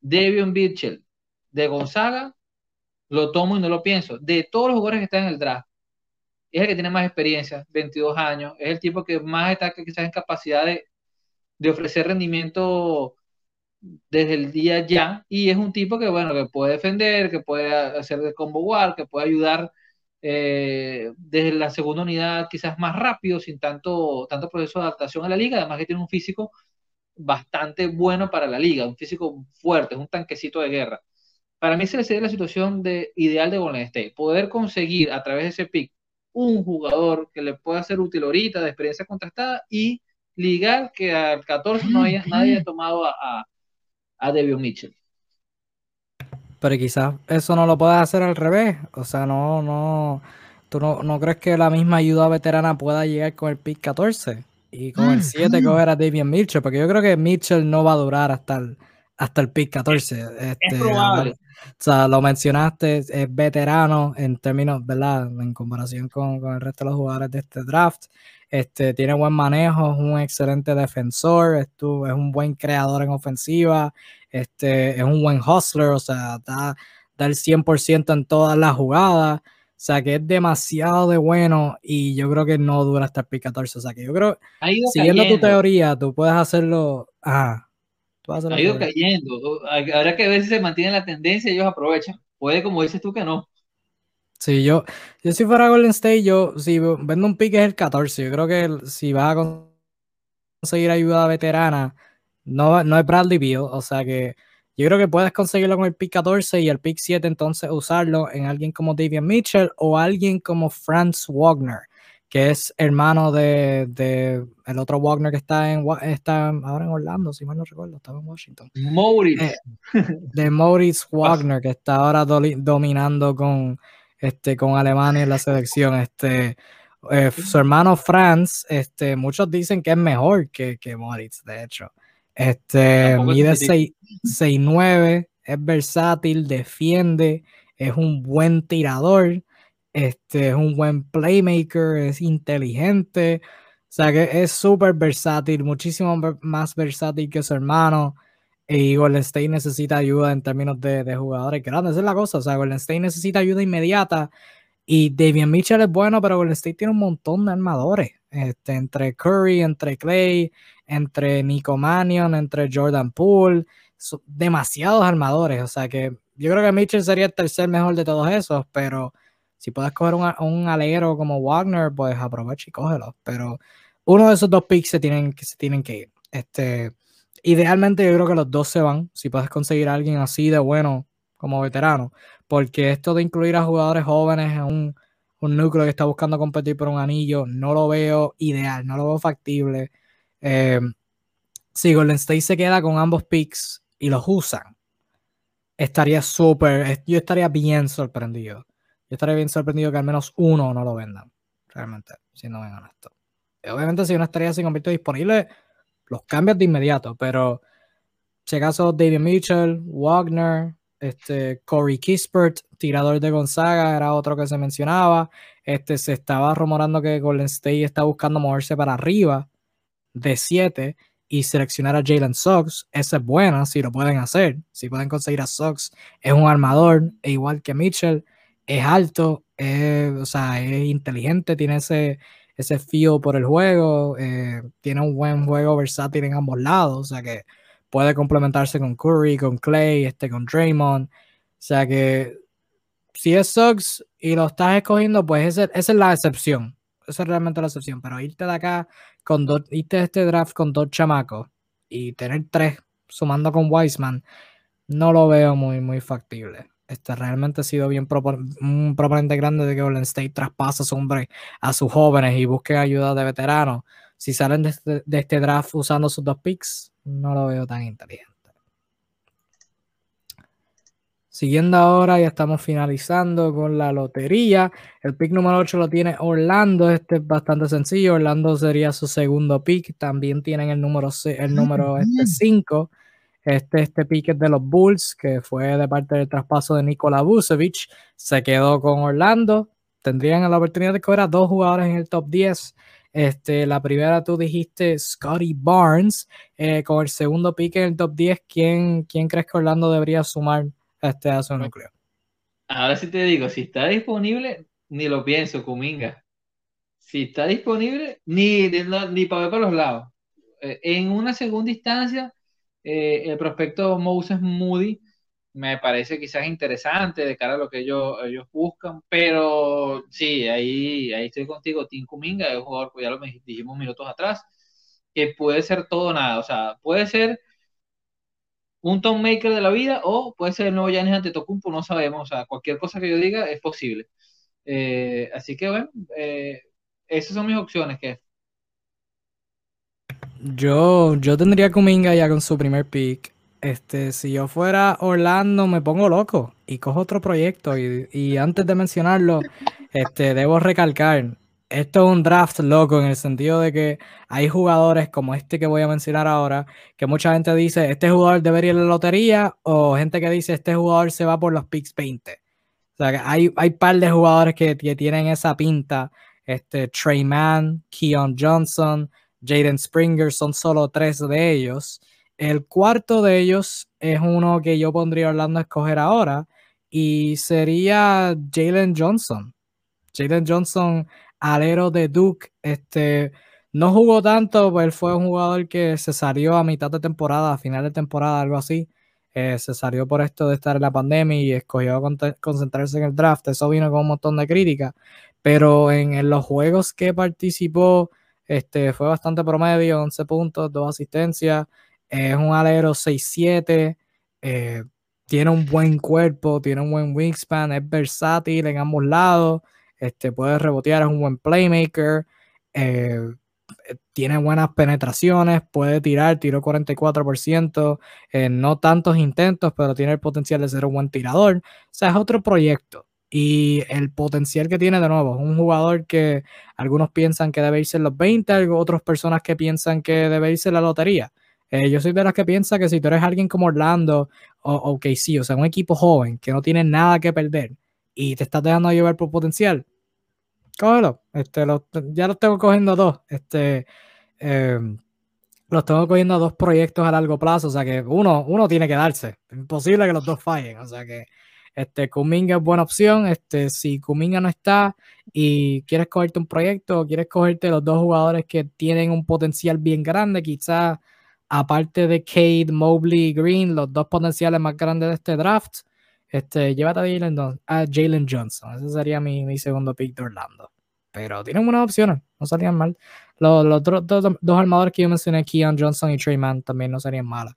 Devion Mitchell de Gonzaga, lo tomo y no lo pienso. De todos los jugadores que están en el draft, es el que tiene más experiencia, 22 años, es el tipo que más está quizás en capacidad de, de ofrecer rendimiento desde el día ya y es un tipo que, bueno, que puede defender, que puede hacer de combo war, que puede ayudar eh, desde la segunda unidad quizás más rápido, sin tanto, tanto proceso de adaptación a la liga, además que tiene un físico bastante bueno para la liga, un físico fuerte, es un tanquecito de guerra. Para mí esa sería la situación de, ideal de Golden State, poder conseguir a través de ese pick un jugador que le pueda ser útil ahorita, de experiencia contrastada, y ligar que al 14 no haya, nadie haya tomado a a Devin Mitchell. Pero quizás eso no lo puedas hacer al revés. O sea, no, no. ¿Tú no, crees que la misma ayuda veterana pueda llegar con el pick 14? Y con el 7 mm. coger a Davion Mitchell, porque yo creo que Mitchell no va a durar hasta el, hasta el pick 14. es este, probable. O sea, lo mencionaste, es veterano en términos, ¿verdad? En comparación con, con, el resto de los jugadores de este draft. Este, tiene buen manejo, es un excelente defensor, es, es un buen creador en ofensiva, este, es un buen hustler, o sea, da, da el 100% en todas las jugadas. O sea, que es demasiado de bueno y yo creo que no dura hasta el pick 14. O sea, que yo creo, siguiendo tu teoría, tú puedes hacerlo. Ajá. Ha ido cayendo. Habrá que ver si se mantiene la tendencia y ellos aprovechan. Puede, como dices tú, que no. Sí, yo, yo si fuera Golden State, yo si vendo un pick es el 14. Yo creo que si vas a conseguir ayuda veterana, no, no es Bradley Beal. O sea que yo creo que puedes conseguirlo con el pick 14 y el pick 7 entonces usarlo en alguien como Davian Mitchell o alguien como Franz Wagner, que es hermano de, de el otro Wagner que está en está ahora en Orlando, si mal no recuerdo, estaba en Washington. Moritz. Eh, de Moritz Wagner, que está ahora dominando con este, con Alemania en la selección. Este, eh, su hermano Franz, este, muchos dicen que es mejor que, que Moritz, de hecho. Este, mide 6'9, es versátil, defiende, es un buen tirador, este, es un buen playmaker, es inteligente. O sea que es súper versátil, muchísimo más versátil que su hermano. Y Golden State necesita ayuda en términos de, jugadores grandes. Es la cosa. O sea, Golden State necesita ayuda inmediata. Y Davian Mitchell es bueno, pero Golden State tiene un montón de armadores. Este, entre Curry, entre Clay, entre Nico Mannion, entre Jordan Poole. demasiados armadores. O sea que yo creo que Mitchell sería el tercer mejor de todos esos, pero si puedes coger un, un alero como Wagner, pues aprovecha y cógelo. Pero uno de esos dos picks se tienen, se tienen que ir. Este, idealmente yo creo que los dos se van, si puedes conseguir a alguien así de bueno como veterano, porque esto de incluir a jugadores jóvenes en un, núcleo que está buscando competir por un anillo, no lo veo ideal, no lo veo factible. Eh, si Golden State se queda con ambos picks y los usan, estaría súper, yo estaría bien sorprendido. Yo estaría bien sorprendido que al menos uno no lo vendan, realmente, si no vengan esto. Obviamente si una estrella se convierte disponible, los cambias de inmediato, pero si acaso David Mitchell, Wagner, este, Corey Kispert, tirador de Gonzaga, era otro que se mencionaba. Este, se estaba rumorando que Golden State está buscando moverse para arriba de 7 y seleccionar a Jalen Sox. Esa es buena si lo pueden hacer. Si pueden conseguir a Sox, es un armador, e igual que Mitchell, es alto, o sea, es inteligente, tiene ese ese feel por el juego. Eh, tiene un buen juego versátil en ambos lados, o sea que puede complementarse con Curry, con Clay, este, con Draymond. O sea que si es Suggs y lo estás escogiendo, pues esa, es la excepción. Esa es realmente la excepción. Pero irte de acá con dos, irte de este draft con dos chamacos y tener tres sumando con Wiseman, no lo veo muy, muy factible. Este, realmente ha sido bien un proponente grande de que Golden State traspasa su hombre a sus jóvenes y busque ayuda de veteranos. Si salen de este, de este draft usando sus dos picks, no lo veo tan inteligente. Siguiendo ahora, ya estamos finalizando con la lotería. El pick número 8 lo tiene Orlando. Este es bastante sencillo. Orlando sería su segundo pick. También tienen el número, el número este 5. Este, este pique de los Bulls, que fue de parte del traspaso de Nikola Vucevic, se quedó con Orlando. Tendrían la oportunidad de coger a dos jugadores en el top 10. Este, la primera tú dijiste Scotty Barnes. Eh, con el segundo pique en el top 10, ¿quién, quién crees que Orlando debería sumar este, a su núcleo? Ahora sí te digo, si está disponible, ni lo pienso, Kuminga. Si está disponible, ni, ni, para ver para los lados. Eh, en una segunda instancia, eh, el prospecto Moses Moody me parece quizás interesante de cara a lo que ellos, ellos buscan, pero sí, ahí, ahí estoy contigo. Tim Kuminga es un jugador, pues ya lo dijimos minutos atrás, que puede ser todo nada, o sea, puede ser un Tom Maker de la vida o puede ser el nuevo Giannis Antetokounmpo, no sabemos, o sea, cualquier cosa que yo diga es posible. Eh, así que bueno, eh, esas son mis opciones, que yo, yo tendría Kuminga ya con su primer pick. Este, si yo fuera Orlando, me pongo loco y cojo otro proyecto. Y, antes de mencionarlo, este, debo recalcar, esto es un draft loco en el sentido de que hay jugadores como este que voy a mencionar ahora, que mucha gente dice, este jugador debería ir a la lotería, o gente que dice, este jugador se va por los picks 20. O sea, que hay, hay par de jugadores que, que tienen esa pinta. Este, Trey Mann, Keon Johnson, Jaden Springer, son solo tres de ellos. El cuarto de ellos es uno que yo pondría Orlando a escoger ahora y sería Jalen Johnson. Jalen Johnson, alero de Duke, este, no jugó tanto, pues él fue un jugador que se salió a mitad de temporada, a final de temporada, algo así. Eh, se salió por esto de estar en la pandemia y escogió concentrarse en el draft. Eso vino con un montón de críticas. Pero en los juegos que participó, este, fue bastante promedio, 11 puntos, 2 asistencias. Es un alero 6-7. Eh, tiene un buen cuerpo, tiene un buen wingspan, es versátil en ambos lados. Este, puede rebotear, es un buen playmaker. Eh, tiene buenas penetraciones, puede tirar, tiró 44%, eh, no tantos intentos, pero tiene el potencial de ser un buen tirador. O sea, es otro proyecto y el potencial que tiene de nuevo. Un jugador que algunos piensan que debe irse en los 20, otras personas que piensan que debe irse en la lotería. Eh, yo soy de las que piensa que si tú eres alguien como Orlando o, o KC, o sea, un equipo joven que no tiene nada que perder y te estás dejando llevar por potencial, cógelo. Este, ya lo tengo cogiendo dos. Este, em, los tengo cogiendo dos proyectos a largo plazo, o sea que uno, uno tiene que darse. Imposible que los dos fallen, o sea que este, Kuminga es buena opción. Este, si Kuminga no está y quieres cogerte un proyecto quieres cogerte los dos jugadores que tienen un potencial bien grande, quizás aparte de Cade, Mobley Green, los dos potenciales más grandes de este draft, este, llévate a Jalen, Johnson. Ese sería mi, mi, segundo pick de Orlando. Pero tienen buenas opciones, no salían mal. Los, los dos, armadores que yo mencioné, Keon Johnson y Trey Mann, también no serían malas.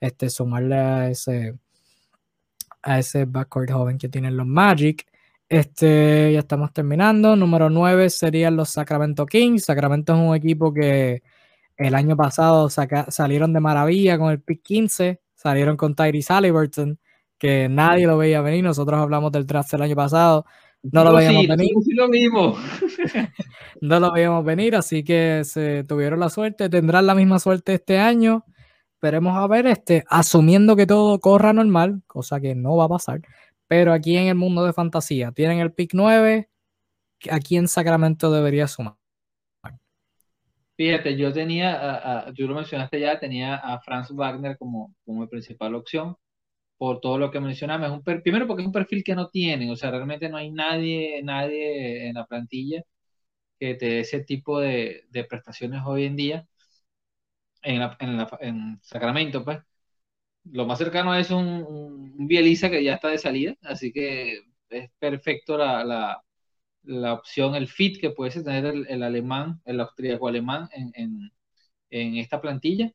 Este, sumarle a ese, a ese backcourt joven que tienen los Magic. Este, ya estamos terminando. Número 9 serían los Sacramento Kings. Sacramento es un equipo que el año pasado salieron de maravilla con el pick 15. Salieron con Tyrese Halliburton que nadie lo veía venir. Nosotros hablamos del draft el año pasado. No lo veíamos venir. lo mismo. [LAUGHS] no lo veíamos venir, así que se tuvieron la suerte. Tendrán la misma suerte este año. Esperemos a ver, este, asumiendo que todo corra normal, cosa que no va a pasar. Pero aquí en el mundo de fantasía, tienen el pick 9. Aquí en Sacramento debería sumar. Fíjate, yo tenía, tú lo mencionaste ya, tenía a Franz Wagner como, como principal opción por todo lo que mencionamos. Un primero porque es un perfil que no tienen, o sea, realmente no hay nadie, nadie en la plantilla que te dé ese tipo de, prestaciones hoy en día en, en, Sacramento, pues. Lo más cercano es un, un, Bieliza que ya está de salida, así que es perfecto la, la, la opción, el fit que puede tener el, alemán, el austríaco alemán en, en, en esta plantilla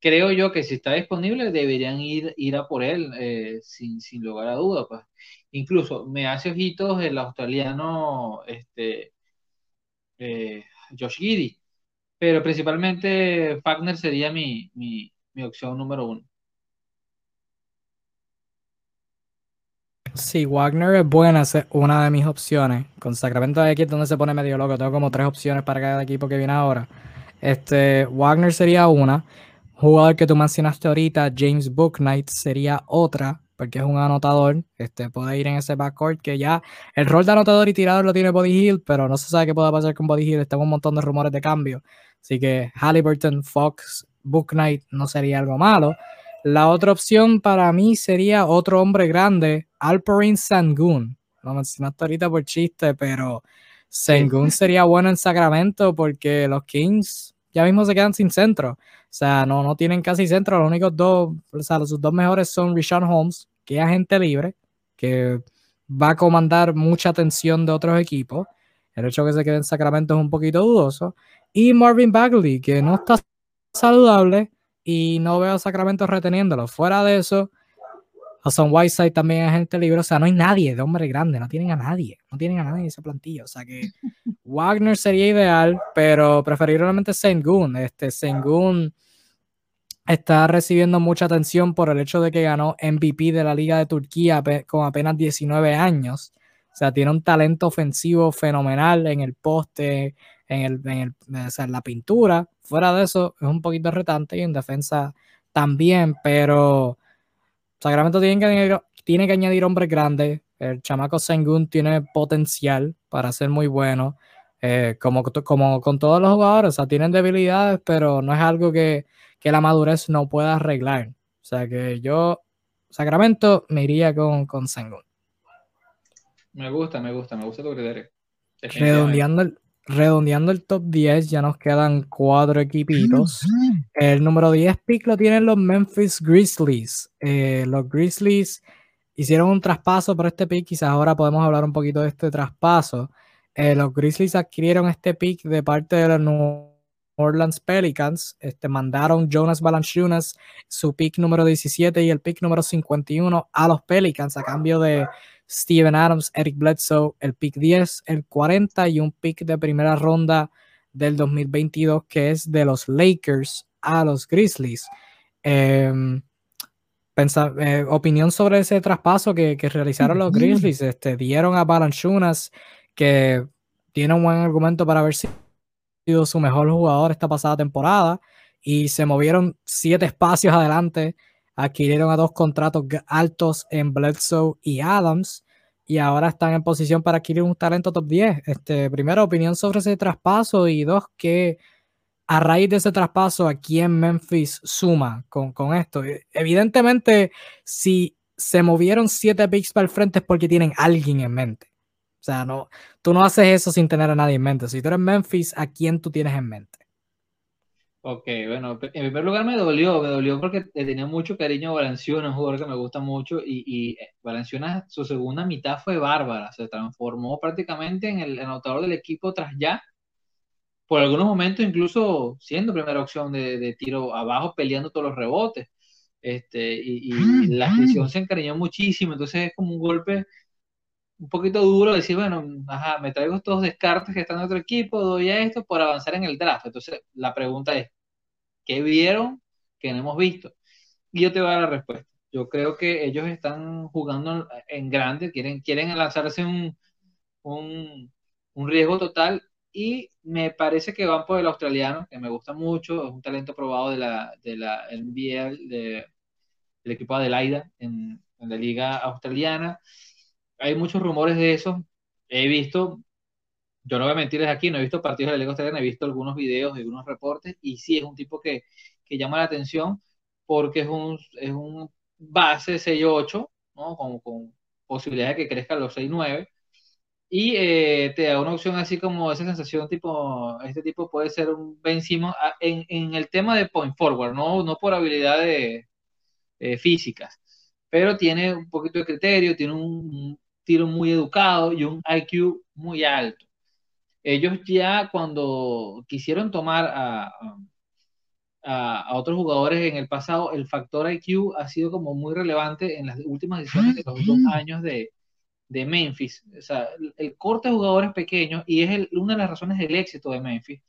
creo yo que si está disponible deberían ir, ir a por él eh, sin, sin, lugar a duda. Pues. Incluso me hace ojitos el australiano este, eh, Josh Giddy, pero principalmente Fagner sería mi, mi, opción número uno. Sí, Wagner es buena, es una de mis opciones. Con Sacramento de es donde se pone medio loco. Tengo como tres opciones para cada equipo que viene ahora. Este, Wagner sería una jugador que tú mencionaste ahorita, James Booknight, sería otra, porque es un anotador. Este, puede ir en ese backcourt que ya el rol de anotador y tirador lo tiene Body Hill, pero no se sabe qué pueda pasar con Body Hill. Están un montón de rumores de cambio. Así que Halliburton, Fox, Booknight no sería algo malo. La otra opción para mí sería otro hombre grande, Alperin Sangoon. Lo mencionaste ahorita por chiste, pero Sangoon sería bueno en Sacramento porque los Kings ya mismo se quedan sin centro. O sea, no, no tienen casi centro. Los únicos dos, o sea, los dos mejores son Rishon Holmes, que es agente libre, que va a comandar mucha atención de otros equipos. El hecho de que se quede en Sacramento es un poquito dudoso. Y Marvin Bagley, que no está saludable y no veo a Sacramento reteniéndolo. Fuera de eso, Hassan Whiteside también es agente libre. O sea, no hay nadie de hombre grande, no tienen a nadie. No tienen a nadie en ese plantillo. O sea que [LAUGHS] Wagner sería ideal, pero preferiblemente Sengun. Este Sengun está recibiendo mucha atención por el hecho de que ganó MVP de la Liga de Turquía con apenas 19 años. O sea, tiene un talento ofensivo fenomenal en el poste, en, el, en, la pintura. Fuera de eso, es un poquito retante y en defensa también, pero Sacramento tiene que tiene que añadir hombres grandes. El chamaco Sengun tiene potencial para ser muy bueno. Eh, como, como con todos los jugadores, o sea, tienen debilidades, pero no es algo que, que la madurez no pueda arreglar. O sea que yo, Sacramento, me iría con, con Sengun. Me gusta, me gusta, me gusta tu criterio. Redondeando el, redondeando el top 10, ya nos quedan cuatro equipitos. El número 10 pick lo tienen los Memphis Grizzlies. Eh, los Grizzlies hicieron un traspaso por este pick, quizás ahora podemos hablar un poquito de este traspaso. Eh, los Grizzlies adquirieron este pick de parte de los Orleans Pelicans este, mandaron Jonas Valanciunas, su pick número 17 y el pick número 51 a los Pelicans a cambio de Steven Adams, Eric Bledsoe, el pick 10, el 40 y un pick de primera ronda del 2022 que es de los Lakers a los Grizzlies. Em, eh, opinión sobre ese traspaso que, realizaron los Grizzlies. Este, dieron a Valanciunas que tiene un buen argumento para si sido su mejor jugador esta pasada temporada y se movieron siete espacios adelante, adquirieron a dos contratos altos en Bledsoe y Adams y ahora están en posición para adquirir un talento top 10. Este, primero, opinión sobre ese traspaso y dos, que a raíz de ese traspaso, ¿a quién Memphis suma con, con esto? Evidentemente, si se movieron siete picks para el frente es porque tienen alguien en mente. O sea, no, tú no haces eso sin tener a nadie en mente. Si tú eres Memphis, ¿a quién tú tienes en mente? Ok, bueno, en primer lugar me dolió, me dolió porque tenía mucho cariño a Valenciuna, un jugador que me gusta mucho, y, y eh, Valenciuna, su segunda mitad fue bárbara, se transformó prácticamente en el anotador del equipo tras ya, por algunos momentos incluso siendo primera opción de, tiro abajo, peleando todos los rebotes, este, y, y la afición se encariñó muchísimo, entonces es como un golpe un poquito duro decir, bueno, ajá, me traigo estos descartes que están en otro equipo, doy a esto por avanzar en el draft. Entonces, la pregunta es, ¿qué vieron que no hemos visto? Y yo te voy a dar la respuesta. Yo creo que ellos están jugando en grande, quieren, quieren lanzarse un, un, un riesgo total y me parece que van por el australiano, que me gusta mucho, es un talento probado de la, de la NBA, de, del equipo Adelaida en, en la liga australiana hay muchos rumores de eso. He visto, yo no voy a mentirles aquí, no he visto partidos de la Liga he visto algunos videos y algunos reportes, y sí es un tipo que, que llama la atención porque es un, es un base 6-8, ¿no? con, con posibilidad de que crezca a los 6-9, y eh, te da una opción así como esa sensación tipo, este tipo puede ser un Ben Simmons en, en, el tema de point forward, no, no por habilidades eh, físicas, pero tiene un poquito de criterio, tiene un, tiro muy educado y un IQ muy alto. Ellos ya cuando quisieron tomar a, a, otros jugadores en el pasado, el factor IQ ha sido como muy relevante en las últimas decisiones de los dos años de, de Memphis. O sea, el, corte de jugadores pequeños, y es una de las razones del éxito de Memphis,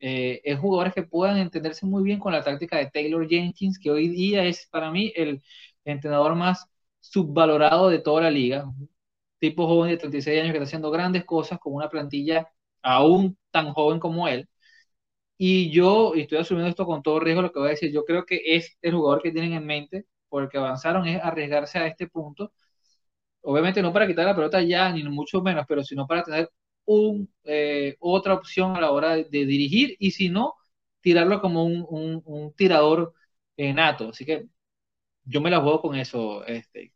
eh, es jugadores que puedan entenderse muy bien con la táctica de Taylor Jenkins, que hoy día es para mí el entrenador más subvalorado de toda la liga tipo joven de 36 años que está haciendo grandes cosas con una plantilla aún tan joven como él. Y yo, y estoy asumiendo esto con todo riesgo, lo que voy a decir, yo creo que es el jugador que tienen en mente, porque avanzaron, es arriesgarse a este punto. Obviamente no para quitar la pelota ya, ni mucho menos, pero sino para tener un, eh, otra opción a la hora de, dirigir y si no, tirarlo como un, un, un tirador eh, nato. Así que yo me la juego con eso, este,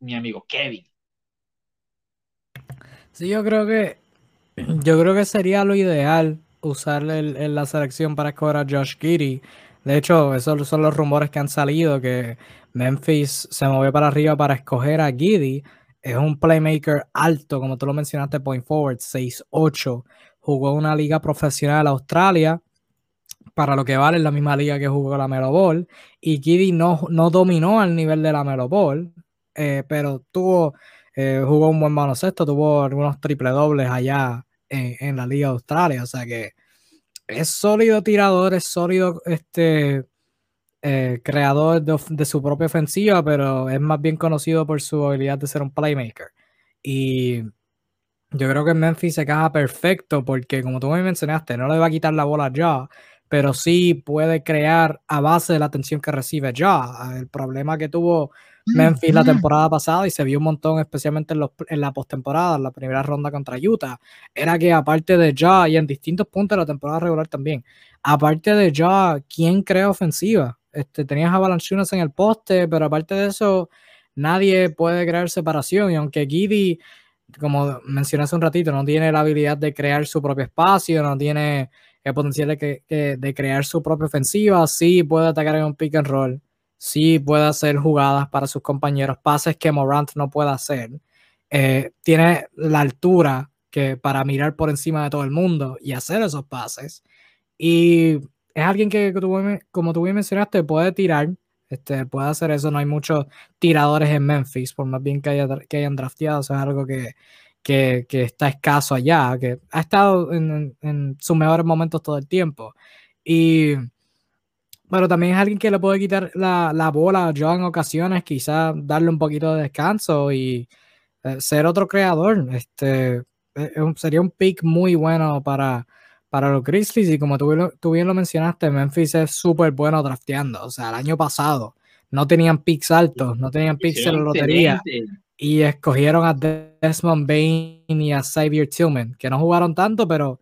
mi amigo Kevin. Sí, yo creo que yo creo que sería lo ideal usar el, la selección para escoger a Josh Giddy. De hecho, esos son los rumores que han salido, que Memphis se movió para arriba para escoger a Giddy. Es un playmaker alto, como tú lo mencionaste, point forward, 6'8". Jugó una liga profesional Australia, para lo que vale, la misma liga que jugó la Melo Ball. Y Giddy no, no dominó al nivel de la Melo Ball, eh, pero tuvo eh, jugó un buen baloncesto, tuvo algunos triple dobles allá en, la Liga de Australia, o sea que es sólido tirador, es sólido este, eh, creador de, su propia ofensiva, pero es más bien conocido por su habilidad de ser un playmaker. Y yo creo que Memphis se caja perfecto porque, como tú me mencionaste, no le va a quitar la bola ya, pero sí puede crear a base de la atención que recibe ya. El problema que tuvo Memphis la temporada pasada y se vio un montón, especialmente en, los, en la postemporada, en la primera ronda contra Utah, era que aparte de ya y en distintos puntos de la temporada regular también, aparte de ya, ¿quién crea ofensiva? Este, tenías a Valanciunas en el poste, pero aparte de eso, nadie puede crear separación. Y aunque Giddy, como mencioné hace un ratito, no tiene la habilidad de crear su propio espacio, no tiene el potencial de, de crear su propia ofensiva, sí puede atacar en un pick and roll sí puede hacer jugadas para sus compañeros, pases que Morant no puede hacer. Eh, tiene la altura que para mirar por encima de todo el mundo y hacer esos pases. Y es alguien que, como tú bien mencionaste, puede tirar, este, puede hacer eso. No hay muchos tiradores en Memphis, por más bien que, haya, que hayan drafteado, es algo que, que, que, está escaso allá, que ha estado en, en sus mejores momentos todo el tiempo. Y pero también es alguien que le puede quitar la, la bola yo en ocasiones, quizás darle un poquito de descanso y eh, ser otro creador. Este, eh, sería un pick muy bueno para, para los Grizzlies y como tú, tú bien lo mencionaste, Memphis es súper bueno drafteando. O sea, el año pasado no tenían picks altos, no tenían picks en la lotería. Y escogieron a Desmond Bain y a Xavier Tillman, que no jugaron tanto, pero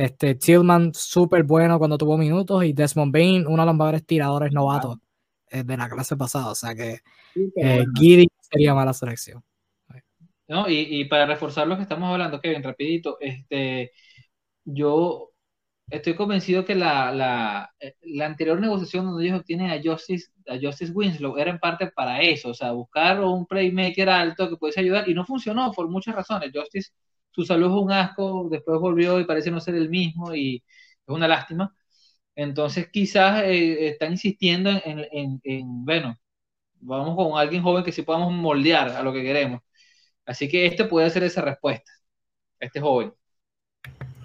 Este, Tillman, súper bueno cuando tuvo minutos, y Desmond Bain, uno de los mejores tiradores novatos eh, de la clase pasada. O sea que eh, Giddy sería mala selección. No, y, y, para reforzar lo que estamos hablando, Kevin, rapidito, este, yo estoy convencido que la, la, eh, la, anterior negociación donde ellos obtienen a Justice, a Justice Winslow era en parte para eso, o sea, buscar un playmaker alto que pudiese ayudar, y no funcionó por muchas razones. Justice su salud es un asco, después volvió y parece no ser el mismo y es una lástima. Entonces quizás eh, están insistiendo en, en, bueno, vamos con alguien joven que sí podamos moldear a lo que queremos. Así que este puede ser esa respuesta, este joven.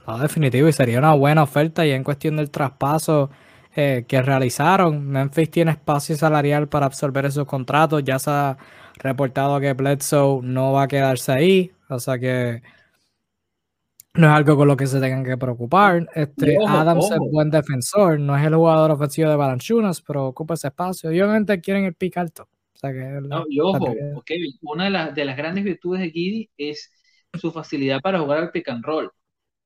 No, definitivo, y sería una buena oferta y en cuestión del traspaso eh, que realizaron, Memphis tiene espacio salarial para absorber esos contratos, ya se ha reportado que Bledsoe no va a quedarse ahí, o sea que no es algo con lo que se tengan que preocupar. Este, Adams es buen defensor, no es el jugador ofensivo de Balanchunas, pero ocupa ese espacio. Y obviamente quieren el pick alto. y ojo, una de, de, las grandes virtudes de Giddy es su facilidad para jugar al pick and roll.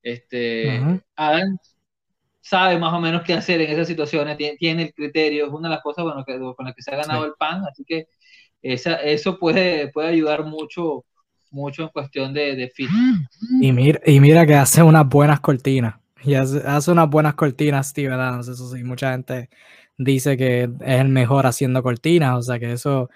Este, Adams sabe más o menos qué hacer en esas situaciones, tiene, el criterio, es una de las cosas bueno, que, con las que se ha ganado el pan, así que esa, eso puede, puede ayudar mucho mucho en cuestión de, de. Y mira, y mira que hace unas buenas cortinas. Y hace, unas buenas cortinas Steve Adams, eso sí, mucha gente dice que es el mejor haciendo cortinas, o sea que eso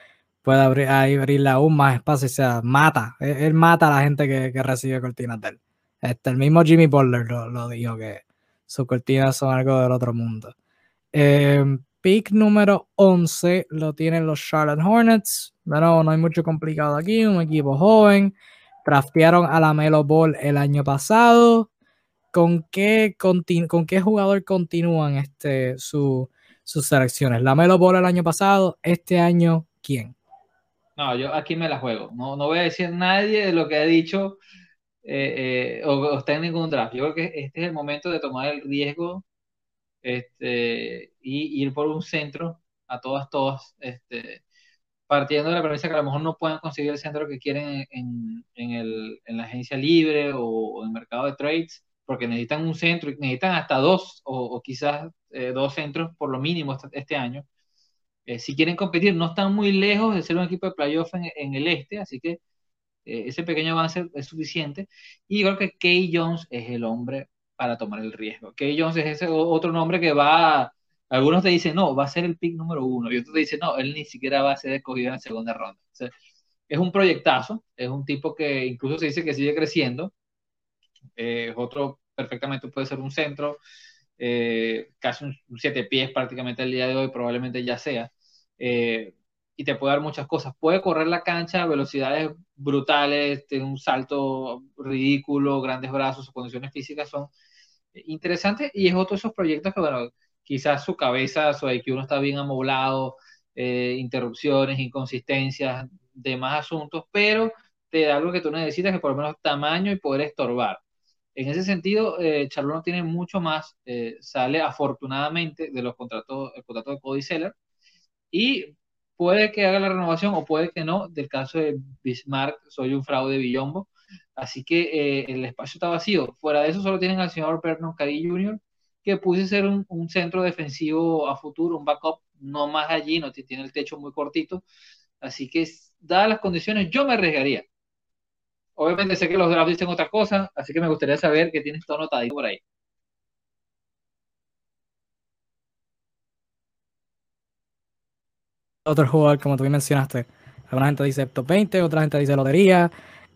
puede abrir, abrirle aún más espacio, o sea, mata, él, mata a la gente que, recibe cortinas de él. Este, el mismo Jimmy Butler lo, dijo, que sus cortinas son algo del otro mundo. Eh, pick número 11 lo tienen los Charlotte Hornets. Bueno, no hay mucho complicado aquí, un equipo joven. Draftearon a la Melo Ball el año pasado. ¿Con qué, con qué jugador continúan este, sus selecciones? La Melo Ball el año pasado, este año, ¿quién? No, yo aquí me la juego. No, no voy a decir nadie de lo que ha dicho eh, eh, o, está en ningún draft. Yo creo que este es el momento de tomar el riesgo este, y ir por un centro a todas, todas, este, partiendo de la premisa que a lo mejor no puedan conseguir el centro que quieren en, en, el, en la agencia libre o, en el mercado de trades, porque necesitan un centro, y necesitan hasta dos o, quizás eh, dos centros por lo mínimo este, este año. Eh, si quieren competir, no están muy lejos de ser un equipo de playoff en, en el este, así que eh, ese pequeño avance es suficiente. Y creo que Kay Jones es el hombre para tomar el riesgo. Kay Jones es ese otro nombre que va algunos te dicen, no, va a ser el pick número uno. Y otros te dicen, no, él ni siquiera va a ser escogido en la segunda ronda. es un proyectazo. Es un tipo que incluso se dice que sigue creciendo. Eh, otro perfectamente puede ser un centro. Eh, casi un, siete pies prácticamente el día de hoy, probablemente ya sea. Eh, y te puede dar muchas cosas. Puede correr la cancha a velocidades brutales, tiene un salto ridículo, grandes brazos, sus condiciones físicas son interesantes y es otro de esos proyectos que, bueno, quizás su cabeza, su IQ no está bien amoblado, eh, interrupciones, inconsistencias, demás asuntos, pero te da algo que tú necesitas, que por lo menos tamaño y poder estorbar. En ese sentido, eh, no tiene mucho más, eh, sale afortunadamente de los contratos, el contrato de Cody Seller, y puede que haga la renovación o puede que no, del caso de Bismarck, soy un fraude Billombo, así que eh, el espacio está vacío. Fuera de eso, solo tienen al señor Vernon Cady Jr., que pudiese ser un, centro defensivo a futuro, un backup, no más allí, no tiene el techo muy cortito. Así que, dadas las condiciones, yo me arriesgaría. Obviamente sé que los drafts dicen otra cosa, así que me gustaría saber qué tienes todo anotadito por ahí. Otro jugador, como tú mencionaste, alguna gente dice top 20, otra gente dice lotería.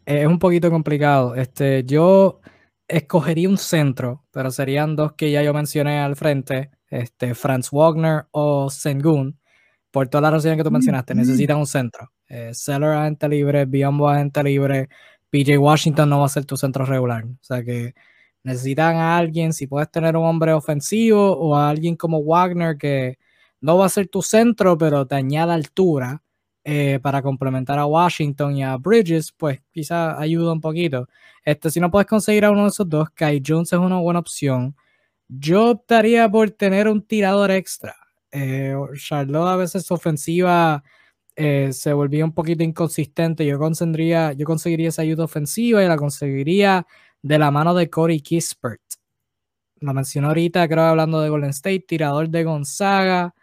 es un poquito complicado. Este, yo escogería un centro, pero serían dos que ya yo mencioné al frente, este, Franz Wagner o Sengun, por todas las razones que tú mencionaste, necesitan un centro. Eh, Seller agente libre, Biombo agente libre, PJ Washington no va a ser tu centro regular. O sea que necesitan a alguien, si puedes tener un hombre ofensivo o a alguien como Wagner que no va a ser tu centro, pero te añada altura eh, para complementar a Washington y a Bridges, pues quizá ayuda un poquito. Este, si no puedes conseguir a uno de esos dos, Kai Jones es una buena opción. Yo optaría por tener un tirador extra. Eh, Charlotte a veces ofensiva eh, se volvía un poquito inconsistente. Yo, yo conseguiría esa ayuda ofensiva y la conseguiría de la mano de Corey Kispert. lo mencionó ahorita, creo hablando de Golden State, tirador de Gonzaga,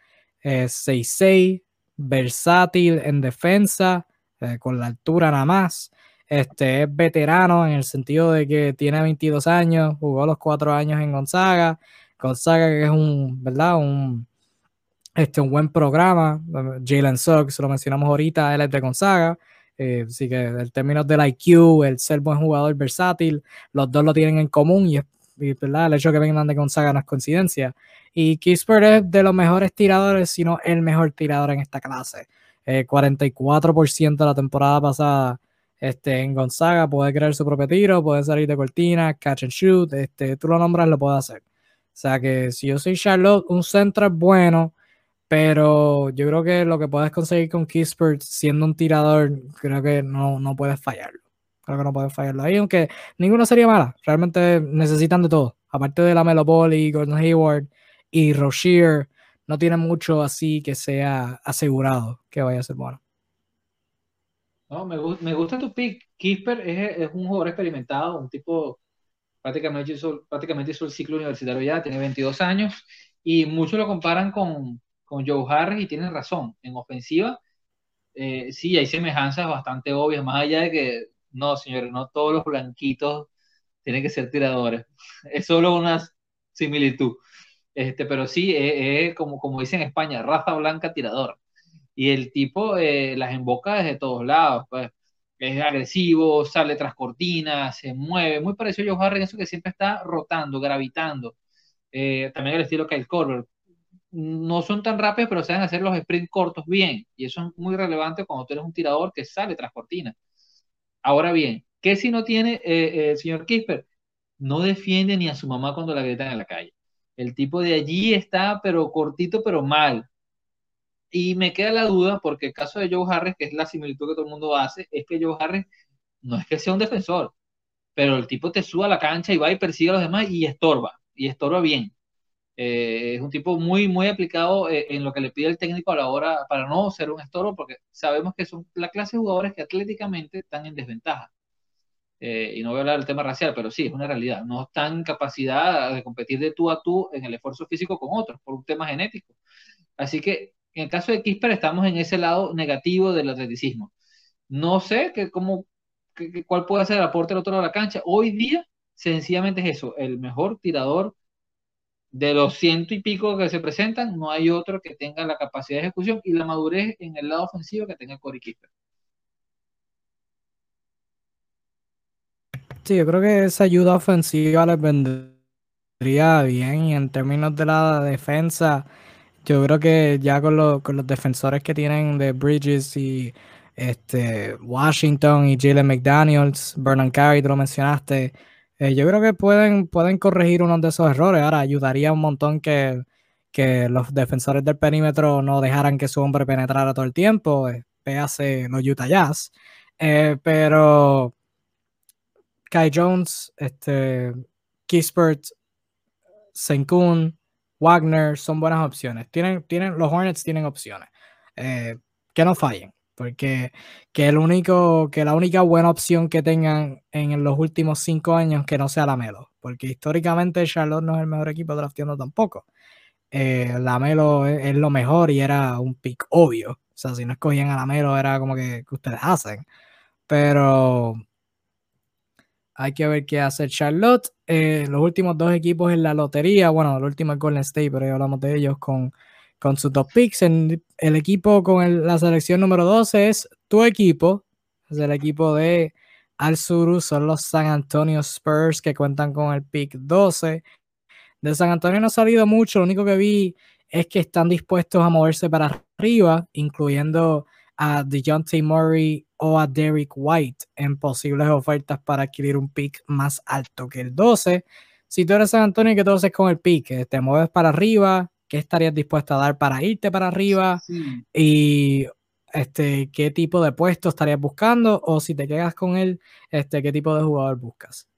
6'6, eh, versátil en defensa, eh, con la altura nada más. Este es veterano en el sentido de que tiene 22 años, jugó los 4 años en Gonzaga. Gonzaga que es un, ¿verdad? Un, este, un buen programa. Jalen Suggs, lo mencionamos ahorita, él es de Gonzaga. Eh, así que en términos del IQ, el ser buen jugador versátil, los dos lo tienen en común y, ¿verdad? el hecho de que vengan de Gonzaga no es coincidencia. Y Kispert es de los mejores tiradores, si no el mejor tirador en esta clase. 44% eh, de la temporada pasada este, en Gonzaga, puede crear su propio tiro, puede salir de cortina, catch and shoot, este, tú lo nombras, lo puede hacer. O sea que si yo soy Charlotte, un centro es bueno, pero yo creo que lo que puedes conseguir con Kispert siendo un tirador, creo que no, no puedes fallarlo. Creo que no puedes fallarlo ahí, aunque ninguno sería mala. Realmente necesitan de todo. Aparte de la Melo y Gordon Hayward y Rozier, no tienen mucho así que sea asegurado que vaya a ser bueno. No, me, me gusta tu pick. Kisper es, es, un jugador experimentado, un tipo prácticamente hizo, prácticamente hizo el ciclo universitario ya, tiene 22 años y muchos lo comparan con, con Joe Harris y tienen razón. En ofensiva, eh, sí, hay semejanzas bastante obvias, más allá de que, no, señores, no todos los blanquitos tienen que ser tiradores. [LAUGHS] Es solo una similitud. Este, pero sí, es, como, como dicen en España, raza blanca tirador. Y el tipo eh, las emboca desde todos lados, pues. Es agresivo, sale tras cortinas, se mueve, muy parecido a Joe Harris, eso que siempre está rotando, gravitando. Eh, también el estilo Kyle Korver. No son tan rápidos, pero saben hacer los sprints cortos bien. Y eso es muy relevante cuando tú eres un tirador que sale tras cortinas. Ahora bien, ¿qué si no tiene eh, el señor Kisper? No defiende ni a su mamá cuando la gritan en la calle. El tipo de allí está, pero cortito, pero mal. Y me queda la duda, porque el caso de Joe Harris, que es la similitud que todo el mundo hace, es que Joe Harris no es que sea un defensor, pero el tipo te sube a la cancha y va y persigue a los demás y estorba, y estorba bien. Eh, es un tipo muy, muy aplicado eh, en lo que le pide el técnico a la hora para no ser un estorbo, porque sabemos que son la clase de jugadores que atléticamente están en desventaja. Eh, y no voy a hablar del tema racial, pero sí, es una realidad. No están en capacidad de competir de tú a tú en el esfuerzo físico con otros por un tema genético. Así que en el caso de Kisper estamos en ese lado negativo del atleticismo. No sé que, cómo, cuál puede ser el aporte del otro lado de la cancha. Hoy día, sencillamente es eso, el mejor tirador de los ciento y pico que se presentan, no hay otro que tenga la capacidad de ejecución y la madurez en el lado ofensivo que tenga Corey Kisper. Sí, yo creo que esa ayuda ofensiva les vendría bien y en términos de la defensa yo creo que ya con, los defensores que tienen de Bridges y este Washington y Jalen McDaniels, Vernon Carey, tú lo mencionaste, eh, yo creo que pueden, pueden corregir uno de esos errores. Ahora, ayudaría un montón que, los defensores del perímetro no dejaran que su hombre penetrara todo el tiempo, eh, los Utah Jazz. Eh, pero Kai Jones, este, Kispert, Senkun, Wagner son buenas opciones. Tienen, tienen, los Hornets tienen opciones. Eh, que no fallen. Porque que, el único, que la única buena opción que tengan en los últimos cinco años que no sea la Melo. Porque históricamente Charlotte no es el mejor equipo drafteando tampoco. Eh, la Melo es, lo mejor y era un pick obvio. O sea, si no escogían a la Melo era como que, que ustedes hacen. Pero hay que ver qué hace Charlotte. Eh, los últimos dos equipos en la lotería, bueno, el último es Golden State, pero ya hablamos de ellos con, con sus dos picks. el equipo con la selección número 12 es tu equipo, es el equipo de Al Suru, son los San Antonio Spurs que cuentan con el pick 12. De San Antonio no ha salido mucho, lo único que vi es que están dispuestos a moverse para arriba, incluyendo a DeJounte Murray o a Derek White en posibles ofertas para adquirir un pick más alto que el 12. Si tú eres San Antonio, ¿qué tú haces con el pick? ¿Te mueves para arriba? ¿Qué estarías dispuesto a dar para irte para arriba? Y este, qué tipo de puesto estarías buscando o si te quedas con él, este, qué tipo de jugador buscas.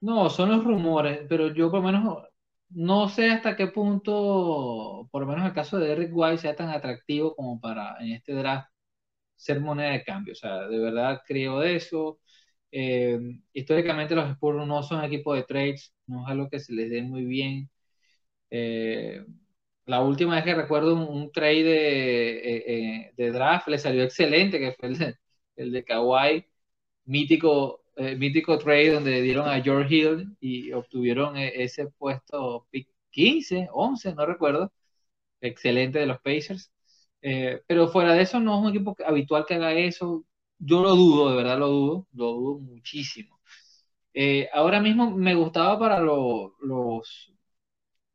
No, son los rumores, pero yo por lo menos no sé hasta qué punto, por lo menos el caso de Derek White sea tan atractivo como para en este draft ser moneda de cambio. O sea, de verdad creo de eso. Eh, históricamente los Spurs no son equipo de trades, no es algo que se les dé muy bien. Eh, la última vez que recuerdo un, trade de, de, draft le salió excelente, que fue el de, el de Kawhi, mítico, mítico trade donde dieron a George Hill y obtuvieron ese puesto pick 15, 11, no recuerdo, excelente de los Pacers. Eh, pero fuera de eso, no es un equipo habitual que haga eso. Yo lo dudo, de verdad lo dudo, lo dudo muchísimo. Eh, ahora mismo me gustaba para los,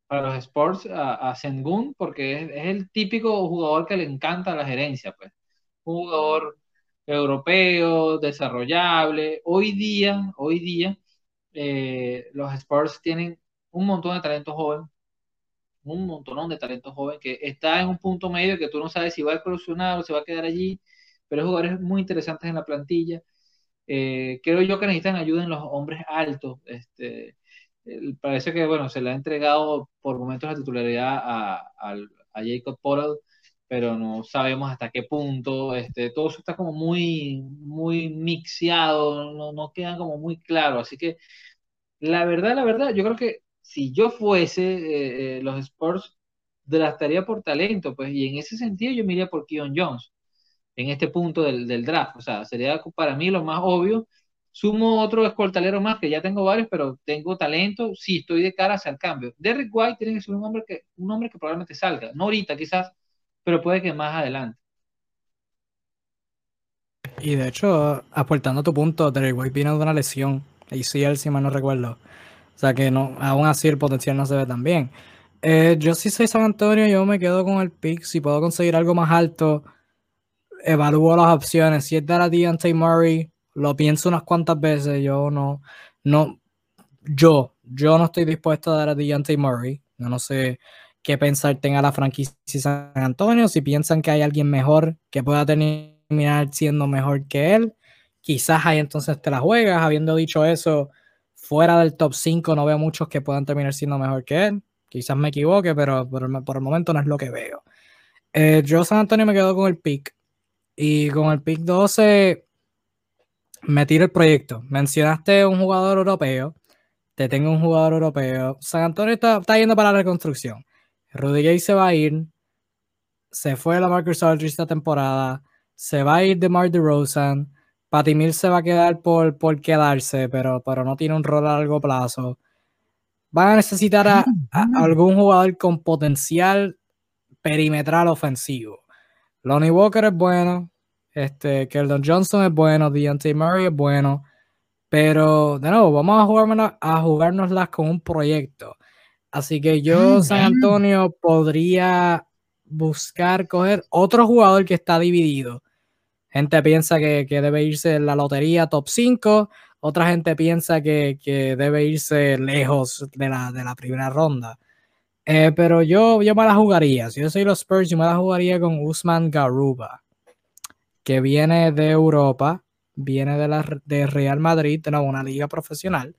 para los sports a, a Sengun porque es, el típico jugador que le encanta la gerencia, pues. Un jugador europeo, desarrollable. Hoy día, hoy día, eh, los Spurs tienen un montón de talento joven, un montón de talento joven que está en un punto medio que tú no sabes si va a evolucionar o se va a quedar allí, pero hay jugadores muy interesantes en la plantilla. Eh, creo yo que necesitan ayuda en los hombres altos. Este, parece que bueno, se le ha entregado por momentos la titularidad a, a, Jacob Portal, pero no sabemos hasta qué punto. Este, todo eso está como muy, muy mixeado, no, no quedan como muy claro. Así que la verdad, la verdad, yo creo que si yo fuese eh, eh, los Spurs, draftaría por talento, pues, y en ese sentido yo me iría por Keon Jones, en este punto del, draft. O sea, sería para mí lo más obvio. Sumo otro escoltalero más, que ya tengo varios, pero tengo talento, sí, estoy de cara hacia el cambio. Derrick White tiene que ser un hombre que, un hombre que probablemente salga, no ahorita quizás, pero puede que más adelante. Y de hecho, aportando tu punto, Derrick White viene de una lesión, él, si mal no recuerdo. O sea que no, aún así el potencial no se ve tan bien. Eh, yo sí soy San Antonio, yo me quedo con el pick. Si puedo conseguir algo más alto, evalúo las opciones. Si es dar a Deontay Murray, lo pienso unas cuantas veces. Yo no, no, yo, yo no estoy dispuesto a dar a Deontay Murray. Yo no sé qué pensar tenga la franquicia San Antonio. Si piensan que hay alguien mejor que pueda terminar siendo mejor que él, quizás ahí entonces te la juegas. Habiendo dicho eso, fuera del top 5 no veo muchos que puedan terminar siendo mejor que él. Quizás me equivoque, pero por el, momento no es lo que veo. Eh, yo San Antonio me quedo con el pick. Y con el pick 12 me tiro el proyecto. Mencionaste un jugador europeo. Te tengo un jugador europeo. San Antonio está, yendo para la reconstrucción. Rudy Gay se va a ir. Se fue la Marcus Aldridge esta temporada. Se va a ir de Mar DeRozan. Patty Mills se va a quedar por, por quedarse, pero, pero no tiene un rol a largo plazo. Van a necesitar a, algún jugador con potencial perimetral ofensivo. Lonnie Walker es bueno, este, Keldon Johnson es bueno, Deontay Murray es bueno, pero de nuevo, vamos a, jugar, a jugárnoslas con un proyecto. Así que yo, San Antonio, podría buscar coger otro jugador que está dividido Gente piensa que, debe irse en la lotería top 5, otra gente piensa que, debe irse lejos de la, de la primera ronda. Eh, pero yo, yo me la jugaría. Si yo soy los Spurs, yo me la jugaría con Usman Garuba, que viene de Europa, viene de, la, de Real Madrid, de una liga profesional.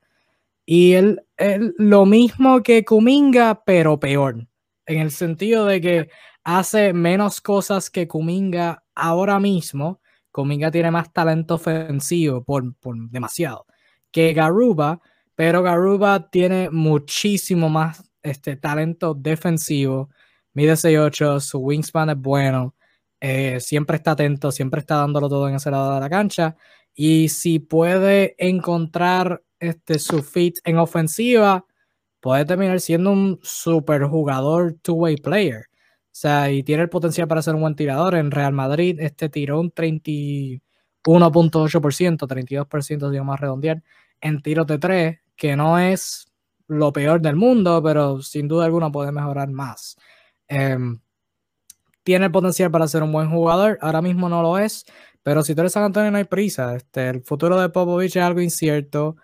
Y él, él, lo mismo que Kuminga, pero peor. En el sentido de que hace menos cosas que Kuminga ahora mismo, Cominga tiene más talento ofensivo por, demasiado que Garuba, pero Garuba tiene muchísimo más este, talento defensivo. Mide 6'8, su wingspan es bueno, eh, siempre está atento, siempre está dándolo todo en ese lado de la cancha. Y si puede encontrar este, su fit en ofensiva, puede terminar siendo un super jugador two-way player. Sea, y tiene el potencial para ser un buen tirador. En Real Madrid, este tiró un 31.8%, 32% si más redondear, en tiros de tres, que no es lo peor del mundo, pero sin duda alguna puede mejorar más. Em, tiene el potencial para ser un buen jugador, ahora mismo no lo es, pero si tú eres San Antonio no hay prisa. Este, el futuro de Popovich es algo incierto.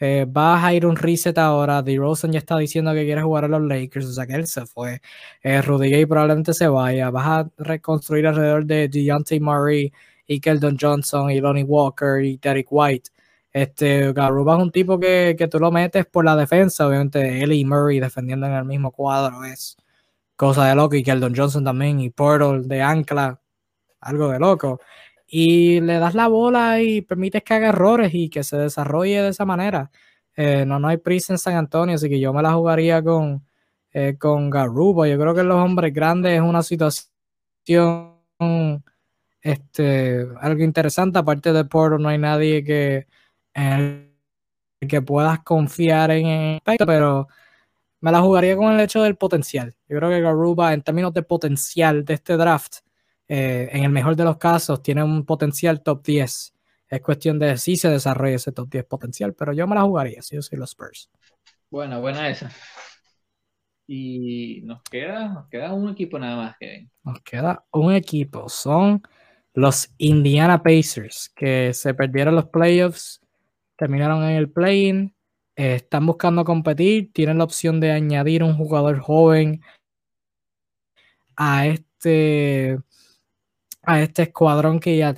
Eh, vas a ir un reset ahora. DeRozan ya está diciendo que quiere jugar a los Lakers, o sea que él se fue. Eh, Rudy Gay probablemente se vaya. Vas a reconstruir alrededor de Deontay Murray y Keldon Johnson y Lonnie Walker y Derek White. Este, Garuba es un tipo que, que, tú lo metes por la defensa. Obviamente, él y Murray defendiendo en el mismo cuadro es cosa de loco. Y Keldon Johnson también. Y Portal de ancla, algo de loco. Y le das la bola y permites que haga errores y que se desarrolle de esa manera. Eh, no, no hay prisa en San Antonio, así que yo me la jugaría con, eh, con Garuba. Yo creo que los hombres grandes es una situación este, algo interesante. Aparte de Porto, no hay nadie que, que puedas confiar en el pero me la jugaría con el hecho del potencial. Yo creo que Garuba, en términos de potencial de este draft, eh, en el mejor de los casos, tiene un potencial top 10. Es cuestión de si se desarrolla ese top 10 potencial, pero yo me la jugaría si yo soy los Spurs. Buena, buena esa. Y nos queda, nos queda un equipo nada más, Kevin. Nos queda un equipo. Son los Indiana Pacers, que se perdieron los playoffs, terminaron en el play-in, eh, están buscando competir, tienen la opción de añadir un jugador joven a este, a este escuadrón que ya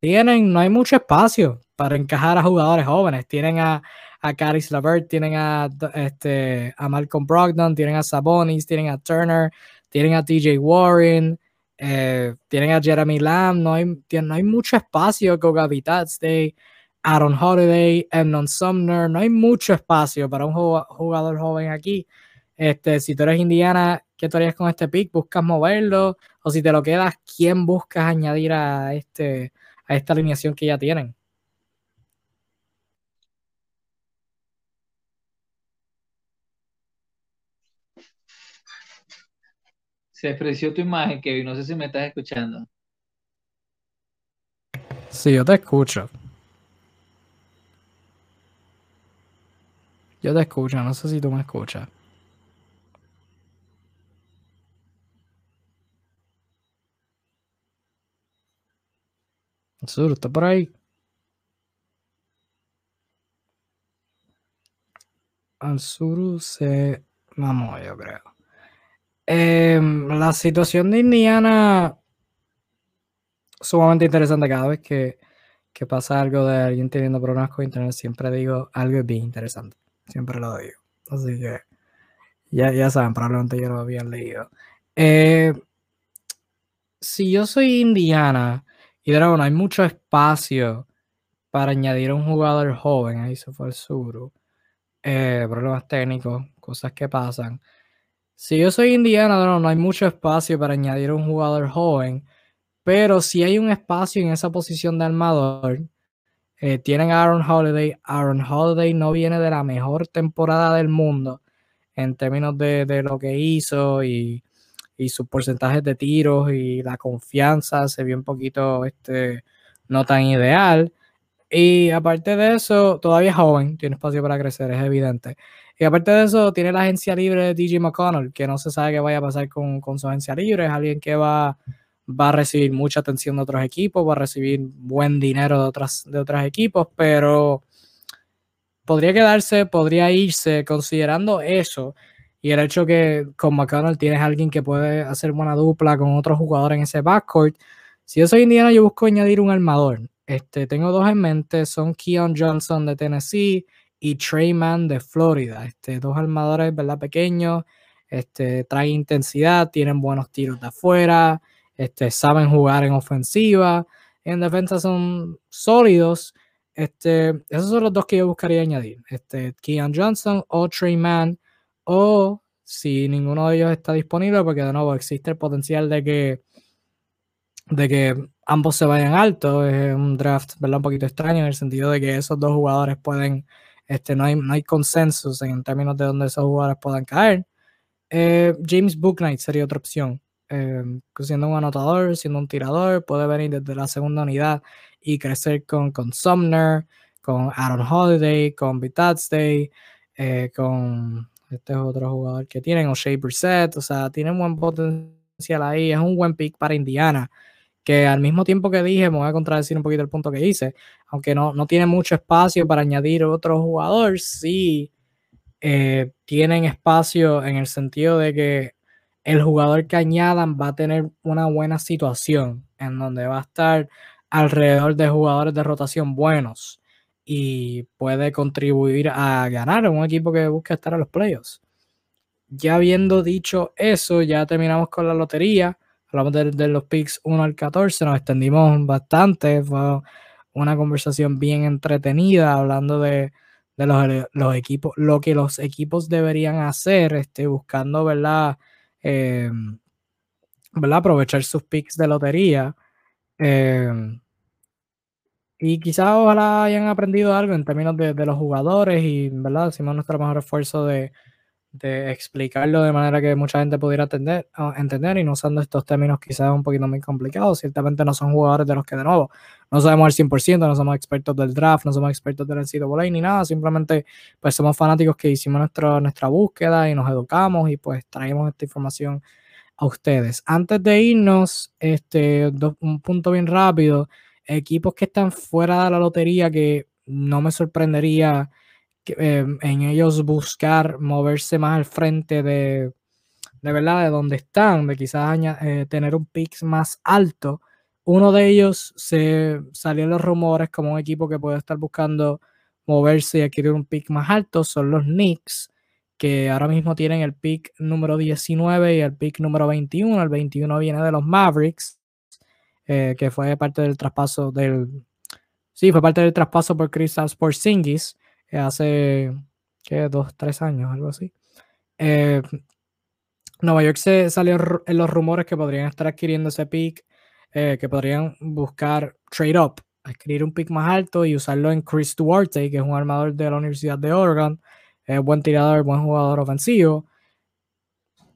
tienen. No hay mucho espacio para encajar a jugadores jóvenes. Tienen a a Caris Lavert, tienen a, este, a Malcolm Brogdon, tienen a Sabonis, tienen a Turner, tienen a TJ Warren, eh, tienen a Jeremy Lamb, no hay, no hay mucho espacio con Day, Aaron Holiday, Emnon Sumner, no hay mucho espacio para un jugador joven aquí. Este, si tú eres Indiana, ¿qué tú harías con este pick? ¿Buscas moverlo? O si te lo quedas, ¿quién buscas añadir a, este, a esta alineación que ya tienen? Se despreció tu imagen, Kevin. No sé si me estás escuchando. Sí, yo te escucho. Yo te escucho, no sé si tú me escuchas. Sur, ¿está por ahí? Al sur se mamó, yo creo. Em, la situación de Indiana sumamente interesante cada vez que, pasa algo de alguien teniendo problemas con internet, siempre digo algo bien interesante. Siempre lo digo. Así que ya, ya saben, probablemente ya lo habían leído. Eh, si yo soy Indiana y de no hay mucho espacio para añadir un jugador joven, ahí se fue el sur, eh, problemas técnicos, cosas que pasan. Si yo soy Indiana, no, no hay mucho espacio para añadir un jugador joven, pero si hay un espacio en esa posición de armador, eh, tienen a Aaron Holiday. Aaron Holiday no viene de la mejor temporada del mundo en términos de, lo que hizo y, sus porcentajes de tiros y la confianza se vio un poquito este, no tan ideal. Y aparte de eso, todavía es joven, tiene espacio para crecer, es evidente. Y aparte de eso, tiene la agencia libre de DJ McConnell, que no se sabe qué vaya a pasar con, su agencia libre. Es alguien que va, va a recibir mucha atención de otros equipos, va a recibir buen dinero de, otras, de otros equipos, pero podría quedarse, podría irse, considerando eso y el hecho que con McConnell tienes alguien que puede hacer buena dupla con otro jugador en ese backcourt. Si yo soy Indiana, yo busco añadir un armador. Este, tengo dos en mente, son Keon Johnson de Tennessee y Treyman de Florida. Este, dos armadores, ¿verdad? Pequeños, este, traen intensidad, tienen buenos tiros de afuera, este, saben jugar en ofensiva, en defensa son sólidos. Este, esos son los dos que yo buscaría añadir. Este, Keon Johnson o Treyman, o si ninguno de ellos está disponible, porque de nuevo existe el potencial de que, de que ambos se vayan alto. Es un draft ¿verdad? un poquito extraño en el sentido de que esos dos jugadores pueden este, no, hay, no hay consensos en términos de dónde esos jugadores puedan caer. Eh, James Booknight sería otra opción. Eh, siendo un anotador, siendo un tirador, puede venir desde la segunda unidad y crecer con, con Sumner, con Aaron Holiday, con Vitats Day, eh, con este es otro jugador que tienen, o Shea Brissett, o sea, tienen buen potencial ahí, es un buen pick para Indiana que al mismo tiempo que dije, me voy a contradecir un poquito el punto que hice, aunque no, no tiene mucho espacio para añadir otro jugador, sí eh, tienen espacio en el sentido de que el jugador que añadan va a tener una buena situación en donde va a estar alrededor de jugadores de rotación buenos y puede contribuir a ganar en un equipo que busca estar en los playoffs. Ya habiendo dicho eso, ya terminamos con la lotería hablamos de, los picks 1 al 14, nos extendimos bastante, fue una conversación bien entretenida hablando de, los, equipos, lo que los equipos deberían hacer, este, buscando, ¿verdad? Em, ¿verdad? Aprovechar sus picks de lotería. Em, y quizás ojalá hayan aprendido algo en términos de, los jugadores y, ¿verdad? Hicimos nuestro mejor esfuerzo de, explicarlo de manera que mucha gente pudiera entender, entender y no usando estos términos quizás un poquito muy complicados. Ciertamente no son jugadores de los que de nuevo no sabemos al 100%, no somos expertos del draft, no somos expertos del NCAA ni nada, simplemente pues somos fanáticos que hicimos nuestra, nuestra búsqueda y nos educamos y pues traemos esta información a ustedes. Antes de irnos, este, un punto bien rápido equipos que están fuera de la lotería que no me sorprendería que, eh, en ellos buscar moverse más al frente de, de verdad, de donde están, de quizás eh, tener un pick más alto. Uno de ellos se salió en los rumores como un equipo que puede estar buscando moverse y adquirir un pick más alto, son los Knicks, que ahora mismo tienen el pick número 19 y el pick número 21. El 21 viene de los Mavericks. Eh, que fue parte del traspaso del. Sí, fue parte del traspaso por Kristaps Porzingis eh, hace. ¿Qué? Dos, tres años, algo así. Eh, Nueva York se salió en los rumores que podrían estar adquiriendo ese pick, que podrían buscar trade up, adquirir un pick más alto y usarlo en Chris Duarte, que es un armador de la Universidad de Oregon, buen tirador, buen jugador ofensivo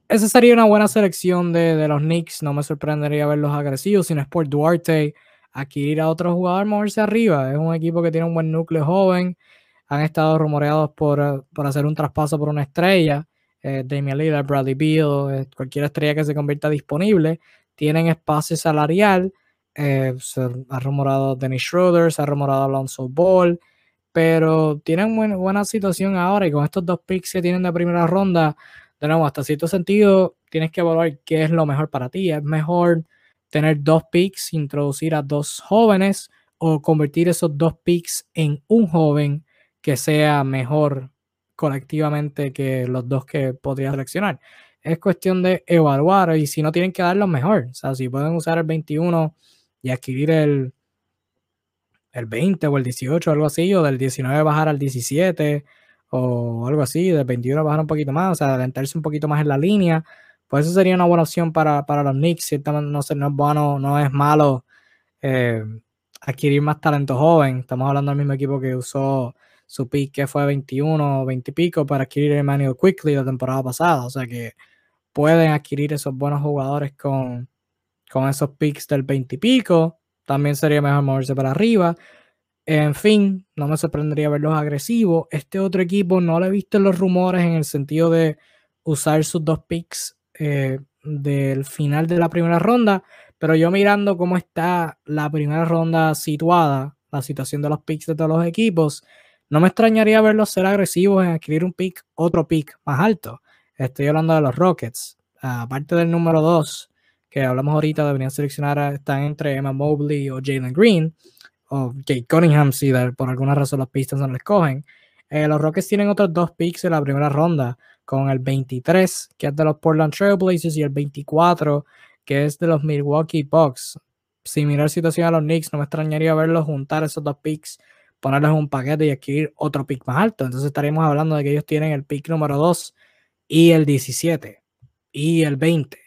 esa sería una buena selección de, los Knicks. No me sorprendería verlos agresivos. Si no es por Duarte, adquirir a otro jugador, moverse arriba. Es un equipo que tiene un buen núcleo joven. Han estado rumoreados por, hacer un traspaso por una estrella. Eh, Damian Lillard, Bradley Beal, eh, cualquier estrella que se convierta disponible. Tienen espacio salarial. Eh, se ha rumorado Dennis Schroeder, se ha rumorado Alonso Ball. Pero tienen buena situación ahora y con estos dos picks que tienen de primera ronda de nuevo, hasta cierto sentido, tienes que evaluar qué es lo mejor para ti. Es mejor tener dos picks, introducir a dos jóvenes o convertir esos dos picks en un joven que sea mejor colectivamente que los dos que podrías seleccionar. Es cuestión de evaluar y si no tienen que dar lo mejor. O sea, si pueden usar el 21 y adquirir el, el 20 o el 18 o algo así, o del 19 bajar al 17 o algo así, de 21 bajar un poquito más, o sea, adelantarse un poquito más en la línea, pues eso sería una buena opción para, los Knicks, ciertamente no, no, es bueno, no es malo eh, adquirir más talento joven, estamos hablando del mismo equipo que usó su pick que fue 21 20 y pico para adquirir Emmanuel Quickly la temporada pasada, o sea que pueden adquirir esos buenos jugadores con, con esos picks del 20 y pico, también sería mejor moverse para arriba, en fin, no me sorprendería verlos agresivos. Este otro equipo no lo he visto los rumores en el sentido de usar sus dos picks eh, del final de la primera ronda, pero yo mirando cómo está la primera ronda situada, la situación de los picks de todos los equipos, no me extrañaría verlos ser agresivos en adquirir un pick, otro pick más alto. Estoy hablando de los Rockets. Aparte del número 2, que hablamos ahorita, deberían seleccionar, están entre Emma Mobley o Jalen Green o Cunningham si por alguna razón los pistas no les cogen. Eh, los Rockets tienen otros dos picks en la primera ronda, con el 23, que es de los Portland Trailblazers, y el 24, que es de los Milwaukee Bucks. Similar situación a los Knicks, no me extrañaría verlos juntar esos dos picks, ponerlos en un paquete y adquirir otro pick más alto. Entonces estaríamos hablando de que ellos tienen el pick número 2 y el 17, y el 20,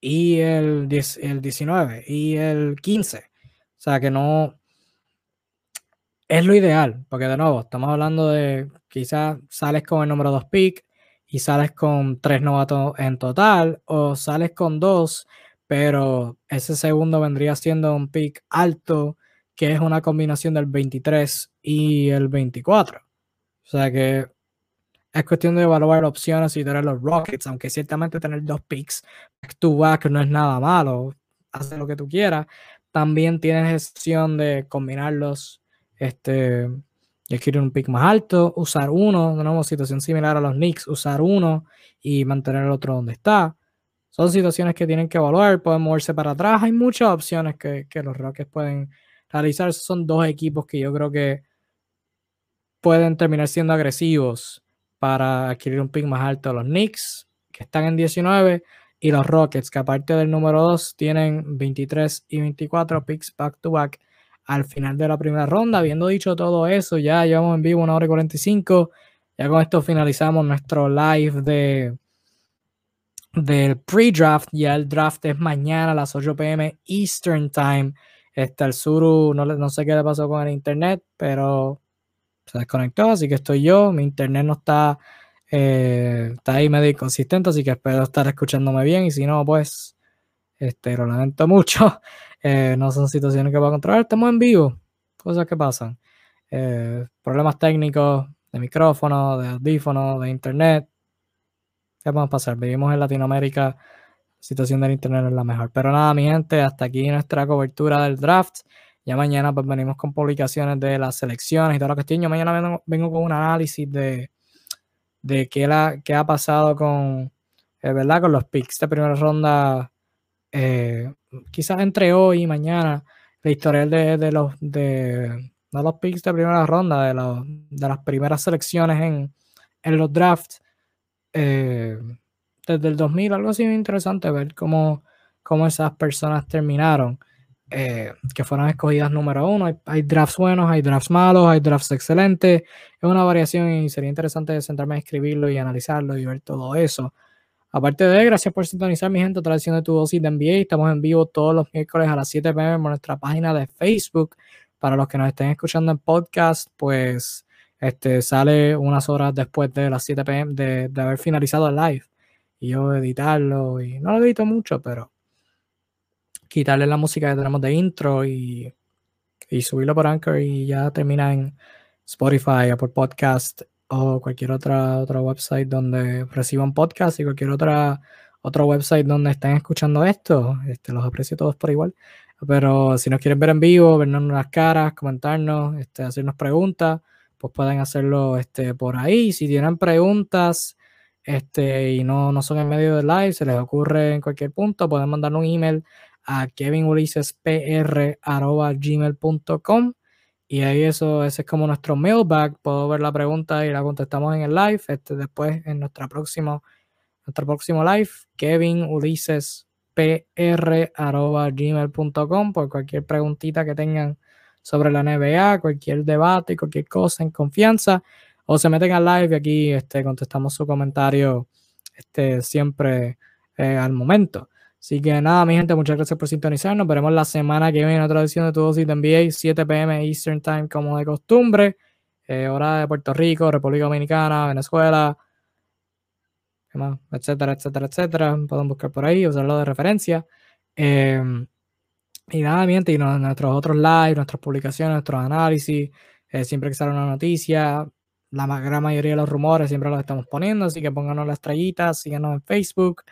y el 19, y el 15. O sea que no, es lo ideal, porque de nuevo, estamos hablando de quizás sales con el número 2 pick y sales con tres novatos en total, o sales con dos, pero ese segundo vendría siendo un pick alto, que es una combinación del 23 y el 24. O sea que es cuestión de evaluar opciones y tener los Rockets, aunque ciertamente tener dos picks back to back no es nada malo, hace lo que tú quieras. También tienes opción de combinarlos este, y adquirir un pick más alto, usar uno, nuevo, situación similar a los Knicks, usar uno y mantener el otro donde está. Son situaciones que tienen que evaluar, pueden moverse para atrás, hay muchas opciones que, los Rockets pueden realizar. son dos equipos que yo creo que pueden terminar siendo agresivos para adquirir un pick más alto. Los Knicks, que están en 19, y los Rockets, que aparte del número 2 tienen 23 y 24 picks back to back al final de la primera ronda. Habiendo dicho todo eso, ya llevamos en vivo una hora y 45. Ya con esto finalizamos nuestro live de del pre-draft. Ya el draft es mañana a las 8 pm Eastern Time. Está el Suru, no, sé qué le pasó con el internet, pero se desconectó, así que estoy yo. Mi internet no está, eh, está ahí medio inconsistente, así que espero estar escuchándome bien. Y si no, pues este, lo lamento [LAUGHS] mucho. Eh, no son situaciones que puedo controlar. Estamos en vivo, cosas que pasan. Eh, problemas técnicos de micrófono, de audífono, de internet. ¿Qué podemos pasar? Vivimos en Latinoamérica, la situación del internet es la mejor. Pero nada, mi gente, hasta aquí nuestra cobertura del draft. Ya mañana pues venimos con publicaciones de las selecciones y todo lo que estoy. Yo mañana vengo, con un análisis de, de qué, la, qué ha pasado con, eh, ¿verdad? con los picks de primera ronda eh, quizás entre hoy y mañana, la historia de, los de los picks de primera ronda, de, los, de las primeras selecciones en, en los drafts, eh, desde el 2000, algo así interesante ver cómo, cómo esas personas terminaron, eh, que fueron escogidas número uno. Hay, hay, drafts buenos, hay drafts malos, hay drafts excelentes. Es una variación y sería interesante sentarme a escribirlo y analizarlo y ver todo eso. Aparte de, gracias por sintonizar mi gente, otra edición de tu dosis de NBA. Estamos en vivo todos los miércoles a las 7 pm en nuestra página de Facebook. Para los que nos estén escuchando en podcast, pues este sale unas horas después de las 7 pm de, haber finalizado el live. Y yo editarlo, y no lo edito mucho, pero quitarle la música que tenemos de intro y, y subirlo por Anchor y ya termina en Spotify por podcast o cualquier otra, otra website donde reciban podcast y cualquier otra otro website donde estén escuchando esto. Este, los aprecio todos por igual. Pero si nos quieren ver en vivo, vernos las caras, comentarnos, este, hacernos preguntas, pues pueden hacerlo este, por ahí. Si tienen preguntas este, y no, no son en medio del live, se les ocurre en cualquier punto, pueden mandar un email a kevinulisespr.gmail.com y ahí eso, ese es como nuestro mailbag. Puedo ver la pregunta y la contestamos en el live. Este, después en nuestra próximo, nuestro próximo live, Kevin Ulises gmail.com por cualquier preguntita que tengan sobre la NBA, cualquier debate, cualquier cosa en confianza, o se meten al live y aquí este, contestamos su comentario este, siempre eh, al momento. Así que nada, mi gente, muchas gracias por sintonizar. Nos veremos la semana que viene en otra edición de Tu Dosis de NBA, 7 pm Eastern Time, como de costumbre. Eh, hora de Puerto Rico, República Dominicana, Venezuela, etcétera, etcétera, etcétera. Pueden buscar por ahí, usarlo de referencia. Em, y nada, mi gente, y nuestros otros live, nuestras publicaciones, nuestros análisis, eh, siempre que sale una noticia, la gran mayoría de los rumores siempre los estamos poniendo, así que pónganos las estrellitas, síganos en Facebook.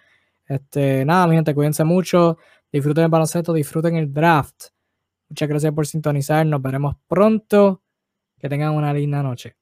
Este, nada, mi gente, cuídense mucho, disfruten el baloncesto, disfruten el draft. Muchas gracias por sintonizar, nos veremos pronto. Que tengan una linda noche.